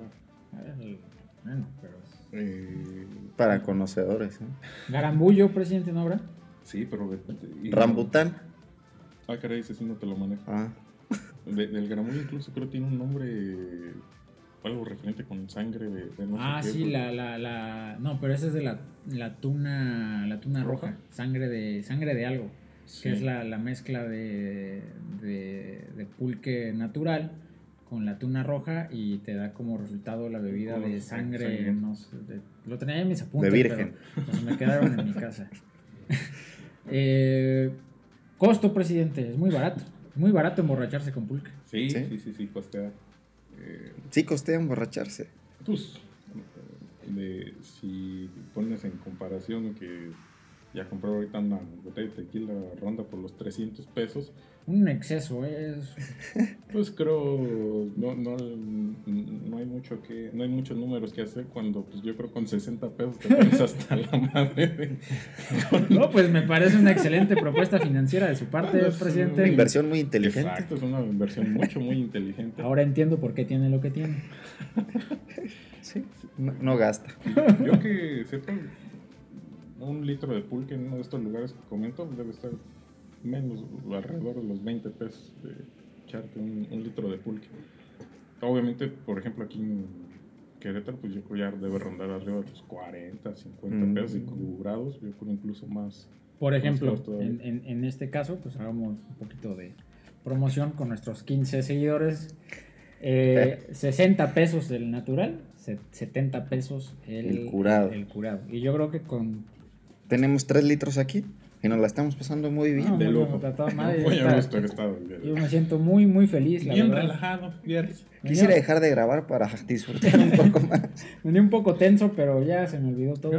bueno, pero eh, para conocedores. ¿eh? Garambullo, presidente, ¿no habrá? Sí, pero Rambután. Ah, caray, ese sí no te lo manejo. Ah. del garambullo incluso creo que tiene un nombre algo referente con sangre de, no ah, sé qué, sí, la, la, la, no, pero esa es de la, la tuna, la tuna roja, sangre de, sangre de algo, que es la, la mezcla de, de, de, pulque natural con la tuna roja y te da como resultado la bebida de sangre, no sé, lo tenía en mis apuntes, de virgen. pero pues, me quedaron en mi casa. eh, costo, presidente, es muy barato, muy barato emborracharse con pulque. Sí, sí, sí, sí, sí costea sí costea emborracharse. Pues, si pones en comparación que ya comprar ahorita una botella de tequila ronda por los 300 pesos. Un exceso es. Pues creo no, no, no hay mucho que no hay muchos números que hacer cuando pues yo creo con 60 pesos te pones hasta la madre. no, pues me parece una excelente propuesta financiera de su parte, presidente. Una inversión muy inteligente. Exacto, es una inversión mucho muy inteligente. Ahora entiendo por qué tiene lo que tiene. sí, no, gasta. Yo que sepa un litro de pulque en uno de estos lugares que comento debe estar menos, alrededor de los 20 pesos de echarte un, litro de pulque. Obviamente, por ejemplo, aquí en Querétaro, pues yo creo ya debe rondar arriba de los 40, 50 pesos y cubrados, yo creo incluso más. Por ejemplo, en, en, este caso, pues hagamos un poquito de promoción con nuestros 15 seguidores. Eh, 60 pesos el natural, 70 pesos el, curado. el curado. Y yo creo que con... Tenemos 3 litros aquí. Y nos la estamos pasando muy bien. de lujo. Muy a gusto estado Yo me siento muy, muy feliz. La bien relajado, Quisiera dejar de grabar para disfrutar un poco más. Venía un poco tenso, pero ya se me olvidó todo.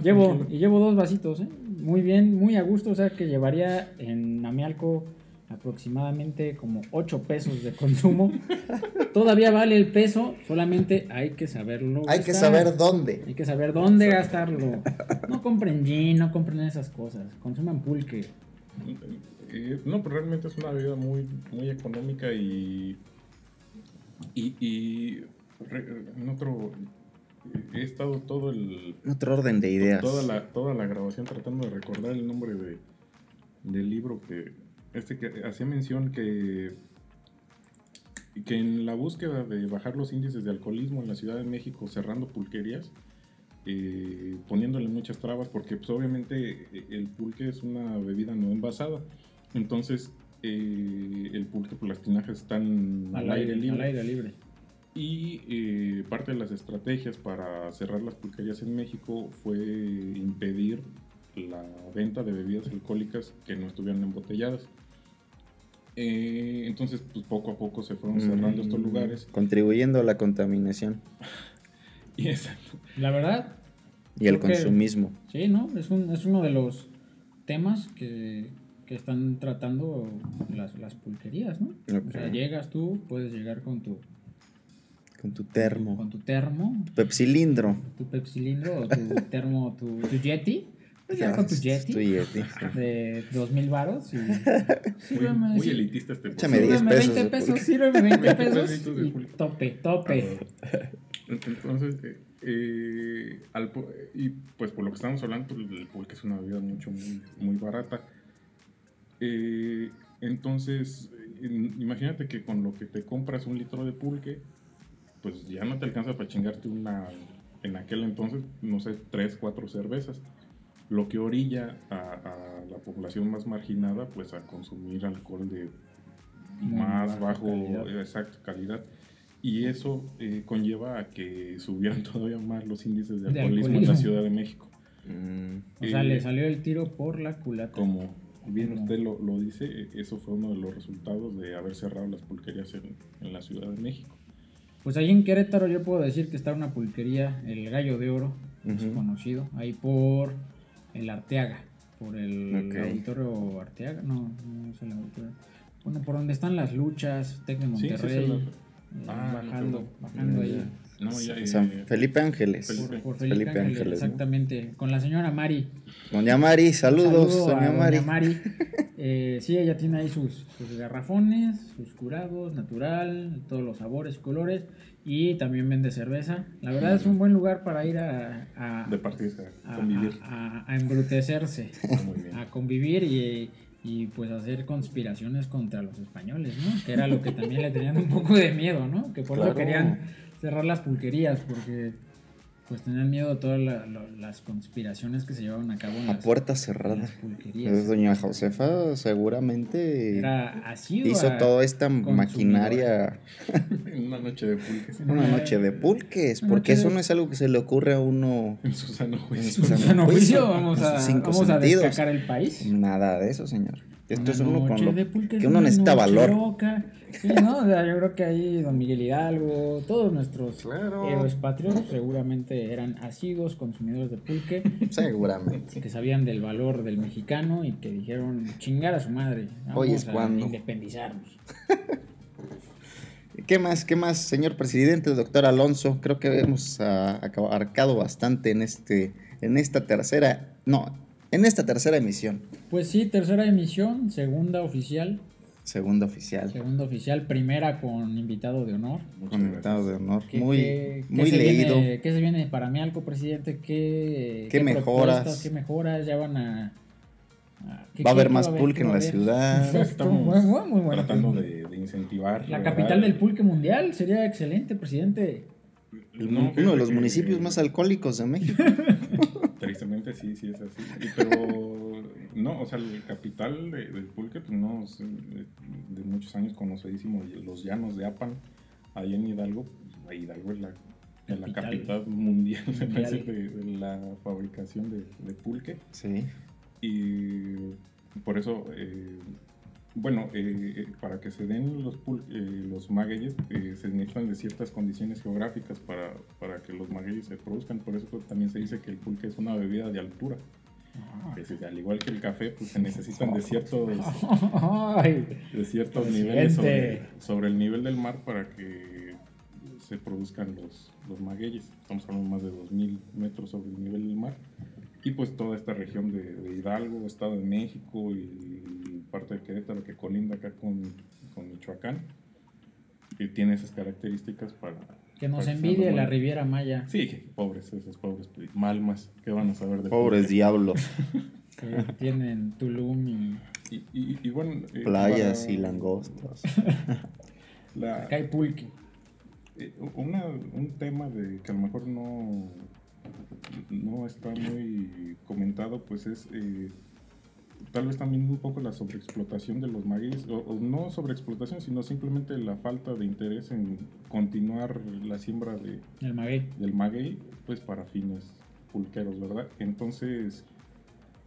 llevo, y llevo dos vasitos, ¿eh? Muy bien, muy a gusto. O sea que llevaría en Amialco aproximadamente como 8 pesos de consumo. Todavía vale el peso, solamente hay que saberlo. Hay que saber dónde. Hay que saber dónde gastarlo. No compren gin, no compren esas cosas. Consuman pulque. No, pero realmente es una bebida muy, muy económica y. Y. y en otro. He estado todo el. Otro orden de ideas. Toda la, toda la grabación tratando de recordar el nombre de, del libro que, este que hacía mención que, que en la búsqueda de bajar los índices de alcoholismo en la Ciudad de México, cerrando pulquerías, eh, poniéndole muchas trabas, porque pues, obviamente eh, el pulque es una bebida no envasada. Entonces, eh, el pulque, pues las tinajas están al, aire, libre. aire libre. Y parte de las estrategias para cerrar las pulquerías en México fue impedir la venta de bebidas alcohólicas que no estuvieran embotelladas. Eh, entonces, pues poco a poco se fueron cerrando estos mm, lugares. Contribuyendo a la contaminación. y exacto. La verdad. Y el consumismo. sí, ¿no? Es, un, es uno de los temas que, que están tratando las, las pulquerías, ¿no? O sea, llegas tú, puedes llegar con tu... Con tu termo. Con tu termo. Tu pepsilindro. Tu pepsilindro o tu termo, tu, tu yeti ya con tu Yeti, de 2000 varos y muy, elitista este Échame 10 pesos. 20 pesos, sírveme 20 pesos y tope, tope. Entonces, eh, eh, al, y pues por lo que estamos hablando, pues, el pulque es una bebida mucho, muy, muy barata. Eh, entonces, imagínate que con lo que te compras un litro de pulque, pues ya no te alcanza para chingarte una, en aquel entonces, no sé, tres, cuatro cervezas lo que orilla a, la población más marginada pues a consumir alcohol de más bajo calidad. exacto calidad y eso eh, conlleva a que subieran todavía más los índices de alcoholismo, en la Ciudad de México. Mm. O sea, le salió el tiro por la culata. Como bien usted lo, lo, dice, eso fue uno de los resultados de haber cerrado las pulquerías en, en, la Ciudad de México. Pues ahí en Querétaro yo puedo decir que está una pulquería, el Gallo de Oro, es conocido, ahí por el Arteaga, por el auditorio Arteaga, no, no es el auditorio. Bueno, por donde están las luchas, Tec de Monterrey, eh, ah, bajando, bajando ahí. No, ya, San Felipe Ángeles. Por, Felipe, Ángeles, exactamente. Con la señora Mari. Doña Mari, saludos, doña Mari. Doña Mari. Eh, sí, ella tiene ahí sus, sus garrafones, sus curados, natural, todos los sabores, colores. Y también vende cerveza. La verdad es un buen lugar para ir a... a de a, convivir. A, a, embrutecerse. a convivir y, y, pues hacer conspiraciones contra los españoles, ¿no? Que era lo que también le tenían un poco de miedo, ¿no? Que por eso querían cerrar las pulquerías, porque pues tenían miedo a todas las conspiraciones que se llevaban a cabo en a puertas cerradas. Pues, doña Josefa seguramente Era hizo toda esta maquinaria. una noche de pulques. Una noche de pulques, porque eso no es algo que se le ocurre a uno en su sano juicio. En su sano juicio, vamos a, vamos a el país. Nada de eso, señor. Esto es uno con lo que uno necesita valor. Sí, ¿no? O sea, yo creo que ahí don Miguel Hidalgo, todos nuestros héroes patrios seguramente eran asiduos consumidores de pulque. Seguramente. Que sabían del valor del mexicano y que dijeron chingar a su madre. Vamos Hoy es a independizarnos. ¿Qué más, qué más, señor presidente, doctor Alonso? Creo que hemos uh, abarcado bastante en, este, en esta tercera, no, en esta tercera emisión. Pues sí, tercera emisión, segunda oficial. Segunda oficial. Segunda oficial, primera con invitado de honor. con invitado de honor. muy muy leído. ¿Qué se viene para mí, algo, presidente? ¿Qué, qué, mejoras? ¿Qué mejoras? Ya van a... va a haber más pulque en la ciudad. Estamos muy, muy, tratando de, incentivar. La capital del pulque mundial sería excelente, presidente. uno de los municipios más alcohólicos de México. Tristemente sí, sí es así. Pero no, o sea, el capital del pulque, pues no, de muchos años conocidísimo, los llanos de Apan, ahí en Hidalgo, pues, Hidalgo es la, la capital mundial, de, la fabricación de, pulque. Sí. Y por eso, eh, bueno, eh, eh, para que se den los, los magueyes, se necesitan de ciertas condiciones geográficas para, para que los magueyes se produzcan. Por eso también se dice que el pulque es una bebida de altura. Ah. al igual que el café, pues se necesitan de ciertos, de ciertos niveles sobre, el nivel del mar para que se produzcan los, los magueyes. Estamos hablando más de 2.000 metros sobre el nivel del mar. Y pues toda esta región de, Hidalgo, Estado de México y parte de Querétaro que colinda acá con, con Michoacán, que tiene esas características para que nos envidie la Riviera Maya. Sí, pobres, esos pobres malmas, que van a saber de Pobres diablos. que tienen Tulum y... Y, bueno... Eh, Playas y langostas. Acá hay pulque. Eh, un tema de que a lo mejor no, no está muy comentado, pues es... Eh, tal vez también un poco la sobreexplotación de los magueyes, o, no sobreexplotación, sino simplemente la falta de interés en continuar la siembra de, del maguey, pues para fines pulqueros, ¿verdad? Entonces,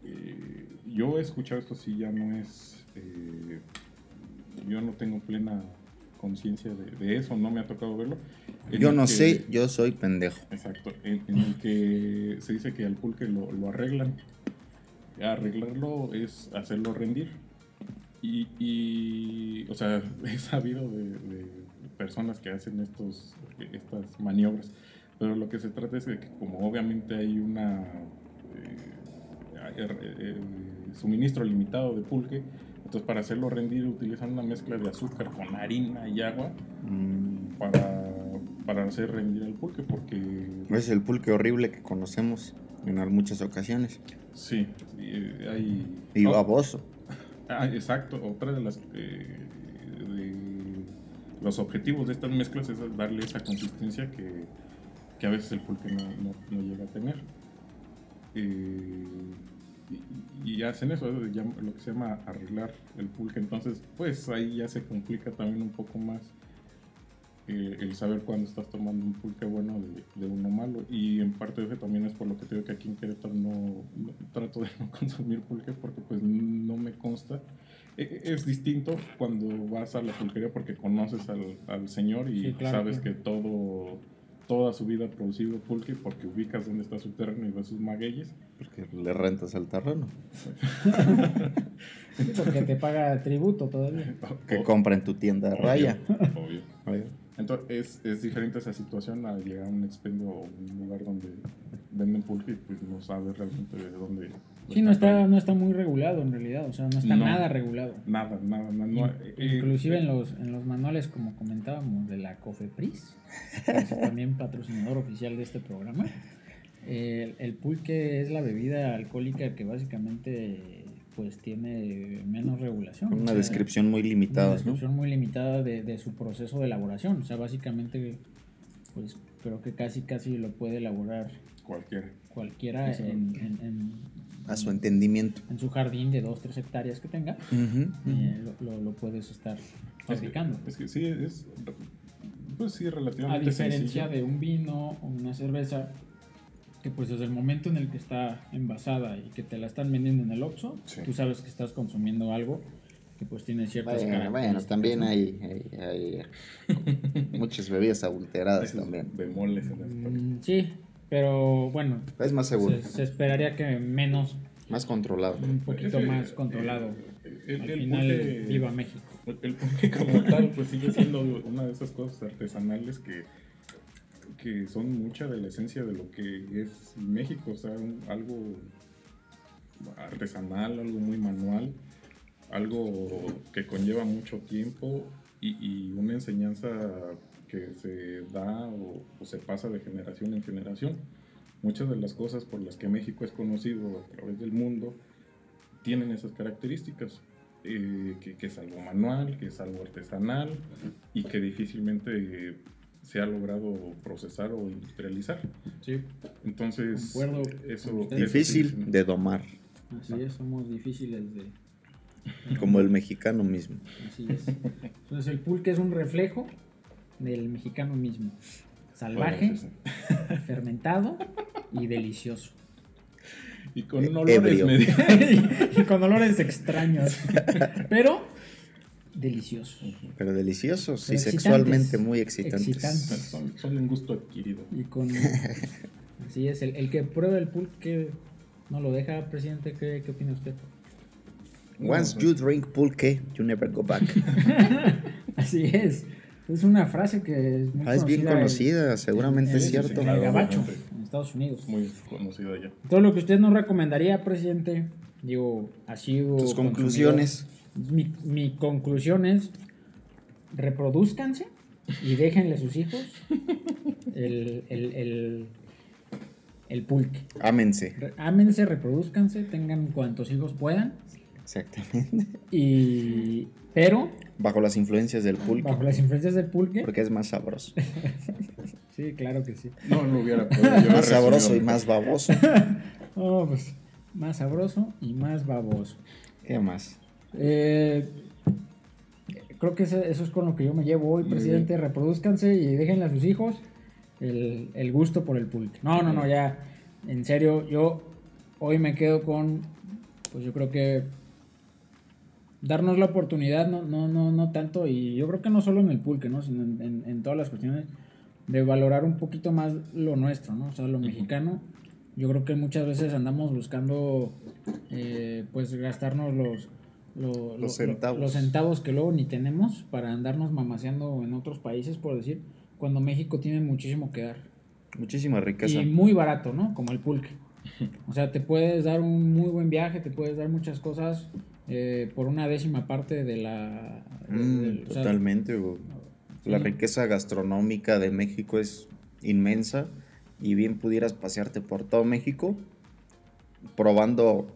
eh, yo he escuchado esto, si ya no es, eh, yo no tengo plena conciencia de, eso, no me ha tocado verlo. Yo no sé, yo soy pendejo. Exacto, en, el que se dice que al pulque lo, lo arreglan arreglarlo es hacerlo rendir. Y, o sea, he sabido de, personas que hacen estos, estas maniobras, pero lo que se trata es de que como obviamente hay una eh, er, eh, suministro limitado de pulque, entonces para hacerlo rendir utilizan una mezcla de azúcar con harina y agua mm. para, para hacer rendir el pulque, porque... Es el pulque horrible que conocemos en muchas ocasiones. Sí, eh, hay... Y baboso. Ah, exacto, otra de las... Eh, los objetivos de estas mezclas es darle esa consistencia que, que a veces el pulque no, no, llega a tener. Eh, y, hacen eso, lo que se llama arreglar el pulque. Entonces, pues ahí ya se complica también un poco más eh, el saber cuándo estás tomando un pulque bueno de, uno malo. Y en parte de eso también es por lo que te digo que aquí en Querétaro no, trato de no consumir pulque porque pues no me consta. E, e, es distinto cuando vas a la pulquería porque conoces al, al señor y sabes que todo toda su vida ha producido pulque porque ubicas dónde está su terreno y ves sus magueyes. Porque le rentas al terreno. porque te paga tributo todavía. Que compra en tu tienda de raya. Obvio. Entonces es, es, diferente esa situación a llegar a un expendio o un lugar donde venden pulque y pues no sabes realmente de dónde. Sí, no está, no está muy regulado en realidad, o sea, no está nada regulado. Nada, nada, nada. Eh, inclusive en los, en los manuales, como comentábamos, de la COFEPRIS, que es también patrocinador oficial de este programa, el, el pulque es la bebida alcohólica que básicamente pues tiene menos regulación. Una descripción muy limitada. Una descripción muy limitada de, de, su proceso de elaboración. O sea, básicamente, pues creo que casi casi lo puede elaborar cualquiera. Cualquiera en, a su entendimiento. En su jardín de 2, 3 hectáreas que tenga, eh, lo, lo, puedes estar fabricando. Es que, sí, es pues sí, relativamente A diferencia de un vino o una cerveza que pues desde el momento en el que está envasada y que te la están vendiendo en el Oxxo, tú sabes que estás consumiendo algo que pues tiene ciertas bueno, bueno también hay, hay, muchas bebidas adulteradas también. bemoles en mm, sí pero bueno es más seguro. se, esperaría que menos más controlado. un poquito más controlado el, al final viva México. el pulque como tal pues sigue siendo una de esas cosas artesanales que que son mucha de la esencia de lo que es México, o sea, algo artesanal, algo muy manual, algo que conlleva mucho tiempo y, una enseñanza que se da o, se pasa de generación en generación. Muchas de las cosas por las que México es conocido a través del mundo tienen esas características. Eh, que, que, es algo manual, que es algo artesanal y que difícilmente se ha logrado procesar o industrializar. Sí. Entonces, eso es difícil de domar. Así es, somos difíciles de... Como el mexicano mismo. Así es. Entonces el pulque es un reflejo del mexicano mismo. Salvaje, fermentado y delicioso. Y con olores y con olores extraños. Pero deliciosos. Pero deliciosos y sexualmente muy excitantes. Son, un gusto adquirido. Y con, así es, el, que prueba el pulque no lo deja, presidente. ¿Qué, qué opina usted? Once you drink pulque, you never go back. así es. Es una frase que es muy ah, es bien conocida, seguramente es cierto. En el gabacho, en Estados Unidos. Muy conocida ya. Todo lo que usted nos recomendaría, presidente, digo, así Tus conclusiones mi, mi conclusión es, reproduzcanse y déjenle a sus hijos el, el, el, pulque. Ámense. ámense, reproduzcanse, tengan cuantos hijos puedan. Exactamente. Y, pero... Bajo las influencias del pulque. Bajo las influencias del pulque. Porque es más sabroso. sí, claro que sí. No, no hubiera podido. Más sabroso y más baboso. oh, pues, más sabroso y más baboso. ¿Qué más? Eh, creo que eso, es con lo que yo me llevo hoy, presidente. Reproduzcanse y déjenle a sus hijos el, gusto por el pulque. No, no, no, ya, en serio, yo hoy me quedo con, pues yo creo que darnos la oportunidad, no, no, no, no tanto, y yo creo que no solo en el pulque, ¿no? sino en, todas las cuestiones, de valorar un poquito más lo nuestro, ¿no? O sea, lo mexicano. Yo creo que muchas veces andamos buscando, eh, pues, gastarnos los los, centavos. los centavos que luego ni tenemos para andarnos mamaseando en otros países, por decir, cuando México tiene muchísimo que dar. Muchísima riqueza. Y muy barato, ¿no? Como el pulque. O sea, te puedes dar un muy buen viaje, te puedes dar muchas cosas eh, por una décima parte de la... Mm, totalmente. la riqueza gastronómica de México es inmensa y bien pudieras pasearte por todo México probando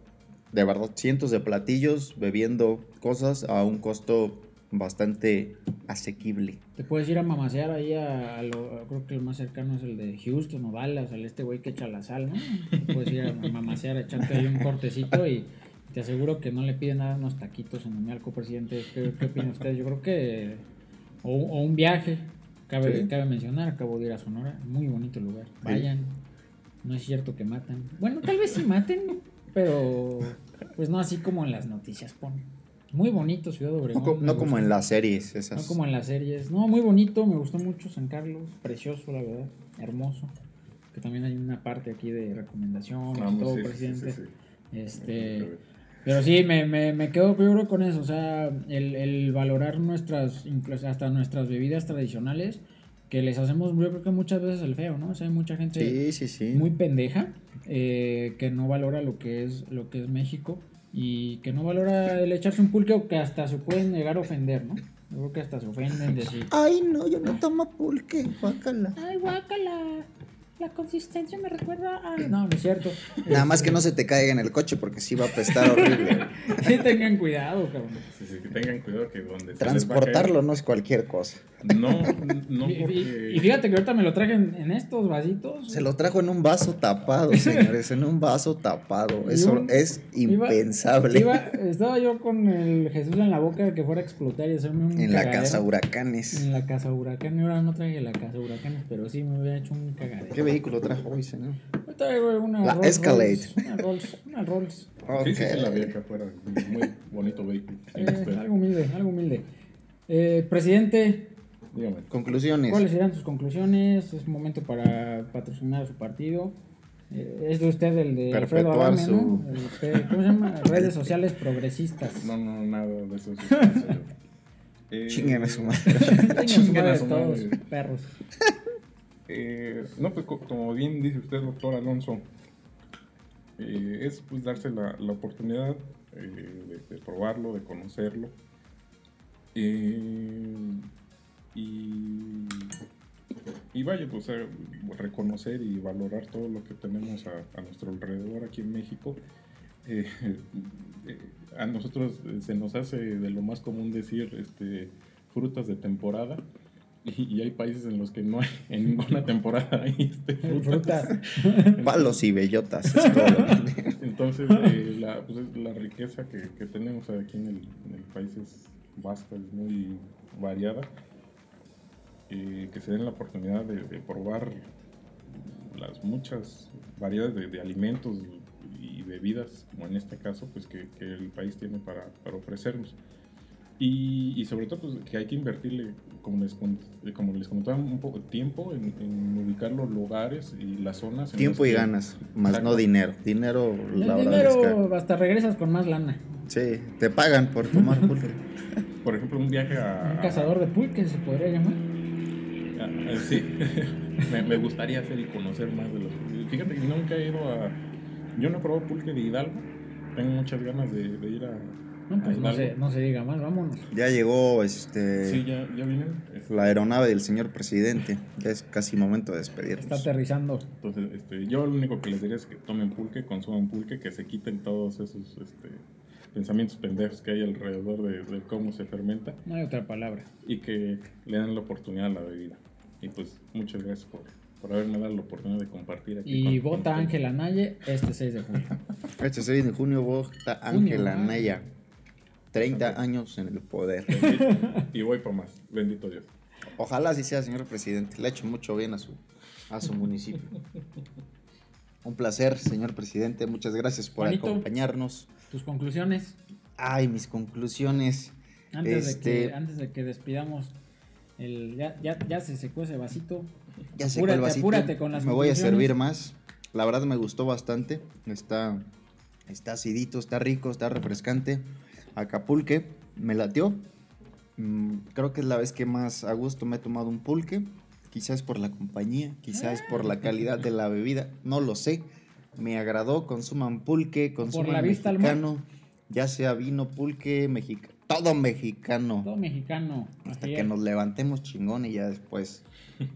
de verdad cientos de platillos, bebiendo cosas a un costo bastante asequible. Te puedes ir a mamasear ahí a, lo, creo que el más cercano es el de Houston o Dallas, al este güey que echa la sal, ¿no? Te puedes ir a mamasear, a echarte ahí un cortecito y te aseguro que no le piden nada unos taquitos en Amialco, presidente. ¿Qué, ¿Qué opina usted? Yo creo que... O, un viaje, cabe, cabe mencionar, acabo de ir a Sonora, muy bonito lugar. Vayan, no es cierto que matan. Bueno, tal vez sí maten, pero pues no así como en las noticias ponen. Muy bonito Ciudad Obregón. No, como en las series esas. No como en las series. No, muy bonito, me gustó mucho San Carlos, precioso la verdad, hermoso. Que también hay una parte aquí de recomendaciones, ah, todo presidente. este, pero sí, me, me, me quedo yo con eso, o sea, el, el valorar nuestras, incluso hasta nuestras bebidas tradicionales que les hacemos, yo creo que muchas veces el feo, ¿no? O sea, hay mucha gente muy pendeja eh, que no valora lo que es lo que es México y que no valora el echarse un pulque o que hasta se pueden llegar a ofender, ¿no? Yo creo que hasta se ofenden decir. Ay, no, yo no tomo pulque, guácala. Ay, guácala. La consistencia me recuerda a... No, no es cierto. Nada más que no se te caiga en el coche porque sí va a apestar horrible. sí, tengan cuidado, cabrón. Sí, sí, que tengan cuidado que donde... Transportarlo no es cualquier cosa. No, no porque... Y, fíjate que ahorita me lo traje en, estos vasitos. Se lo trajo en un vaso tapado, señores, en un vaso tapado. Eso es impensable. estaba yo con el Jesús en la boca de que fuera a explotar y hacerme un En la casa huracanes. En la casa huracanes. Ahora no traje la casa huracanes, pero sí me hubiera hecho un cagadero vehículo trajo hoy, señor? Traigo una La Rolls Escalade. Royce, Una Rolls. Una Rolls. Sí, sí, Ok. sí, la vi acá afuera. Muy bonito vehículo. Sí, Eh, algo humilde, algo humilde. Eh, presidente, Dígame. Conclusiones. ¿cuáles serán sus conclusiones? Es momento para patrocinar a su partido. Eh, es de usted el de Alfredo Adame, su- ¿no? El ¿Cómo se llama? Redes sociales progresistas. No, no, nada de eso. Eh, Chinguen a su madre. Chingan su Chinguen a madre su todos, madre. perros. Eh, no, pues co- como bien dice usted, doctor Alonso, eh, es pues darse la, la oportunidad eh, de, probarlo, de conocerlo. Y, y vaya, pues reconocer y valorar todo lo que tenemos a, a nuestro alrededor aquí en México. A nosotros se nos hace de lo más común decir este, frutas de temporada. Y, hay países en los que no hay en ninguna temporada hay este, frutas. Frutas. Palos y bellotas. es todo. Entonces, eh, la, pues, es la riqueza que, que tenemos aquí en el, en el país es vasta, es muy variada. Eh, que se den la oportunidad de, de probar las muchas variedades de, de alimentos y bebidas, como en este caso, pues que, que el país tiene para, para ofrecernos. Y, y sobre todo, pues, que hay que invertirle, como les, con- como les comentaba, un poco de tiempo en, en ubicar los lugares y las zonas. Tiempo y que- ganas, más Exacto. no dinero. Dinero, El la verdad es dinero, hasta regresas con más lana. Sí, te pagan por tomar pulque. Por ejemplo, un viaje a... Un cazador de pulques se podría llamar. a- a- sí, me, me gustaría hacer y conocer más de los... Fíjate que nunca he ido a... Yo no he probado pulque de Hidalgo. Tengo muchas ganas de, de ir a... No, pues no se, no se diga más, vámonos. Ya llegó este Sí, ya, ya vienen. Este, la aeronave del señor presidente. Ya es casi momento de Está despedirnos. aterrizando. Entonces, este, yo lo único que les diría es que tomen pulque, consuman pulque, que se quiten todos esos este, pensamientos pendejos que hay alrededor de, de cómo se fermenta No hay otra palabra. y que le den la oportunidad a la bebida. Y pues muchas gracias por, por haberme dado la oportunidad de compartir aquí. Y con- vota Ángela Naye este 6 de junio. Este 6 de junio vota Ángela. Naya. 30 años en el poder. Y voy para más. Bendito Dios. Ojalá así sea, señor presidente. Le ha hecho mucho bien a su, a su municipio. Un placer, señor presidente. Muchas gracias por Juanito. acompañarnos. Tus conclusiones Ay, mis conclusiones. antes, de, Este- que, antes de que despidamos. El, ya, ya, ya se secó ese vasito. Ya sé Apúrate, cuál vasito. apúrate con las Me voy a servir más. La verdad me gustó bastante. Está, está acidito, está rico, está refrescante. Acapulque, me latió. Mm, creo que es la vez que más a gusto me he tomado un pulque. Quizás por la compañía, quizás por la calidad de la bebida, no lo sé. Me agradó, consuman pulque, consuman la vista al mexicano, ya sea vino, pulque, mexicano, todo mexicano. Todo mexicano. Hasta que es. nos levantemos chingón y ya después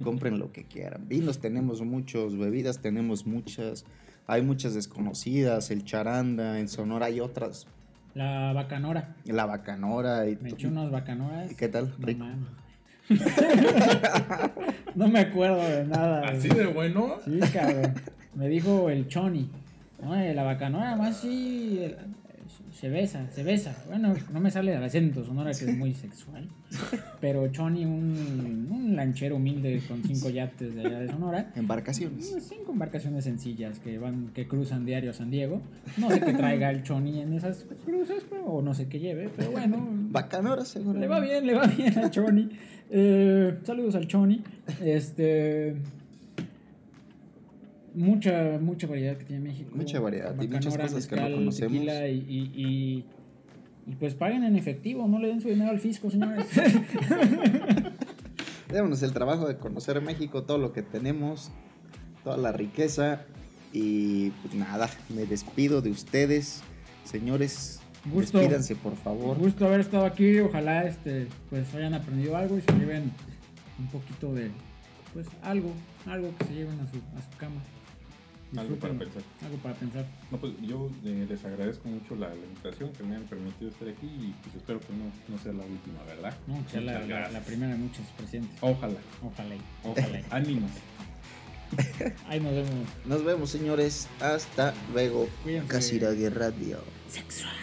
compren lo que quieran. Vinos tenemos muchos, bebidas tenemos muchas. Hay muchas desconocidas, el charanda, en Sonora hay otras, La bacanora. la bacanora y Me eché unas bacanoras. ¿Y qué tal? No, Rico. no me acuerdo de nada. Así güey. de bueno. Sí, cabrón. Me dijo el Choni. No, la bacanora más sí. Se besa, se besa. Bueno, no me sale el acento sonora que es muy sexual. Pero Choni, un, un lanchero humilde con cinco yates de allá de Sonora. Embarcaciones. Cinco embarcaciones sencillas que van, que cruzan diario a San Diego. No sé qué traiga el Choni en esas cruces, pero, o no sé qué lleve, pero bueno. Bacanora, seguro. Le va bien, le va bien al Choni. Eh, saludos al Choni. Este. Mucha, mucha variedad que tiene México. Mucha variedad y muchas cosas que no conocemos. tequila y, y, y- y pues paguen en efectivo, no le den su dinero al fisco, señores. Démonos el trabajo de conocer México, todo lo que tenemos, toda la riqueza. Y pues nada, me despido de ustedes, señores. Gusto. Despídanse, por favor. Gusto haber estado aquí. Ojalá este, pues hayan aprendido algo y se lleven un poquito de pues algo, algo que se lleven a su, a su cama. Algo para pensar. Algo para pensar. No, pues yo eh, les agradezco mucho la, la invitación que me han permitido estar aquí y pues espero que no, no sea la última, ¿verdad? No, que sea la, la- primera de muchos presidentes. Ojalá, Ojalá. y- ojalá. Ánimos. Ahí nos vemos. Nos vemos, señores. Hasta luego. Cuídense. Casirague Radio. Sexual.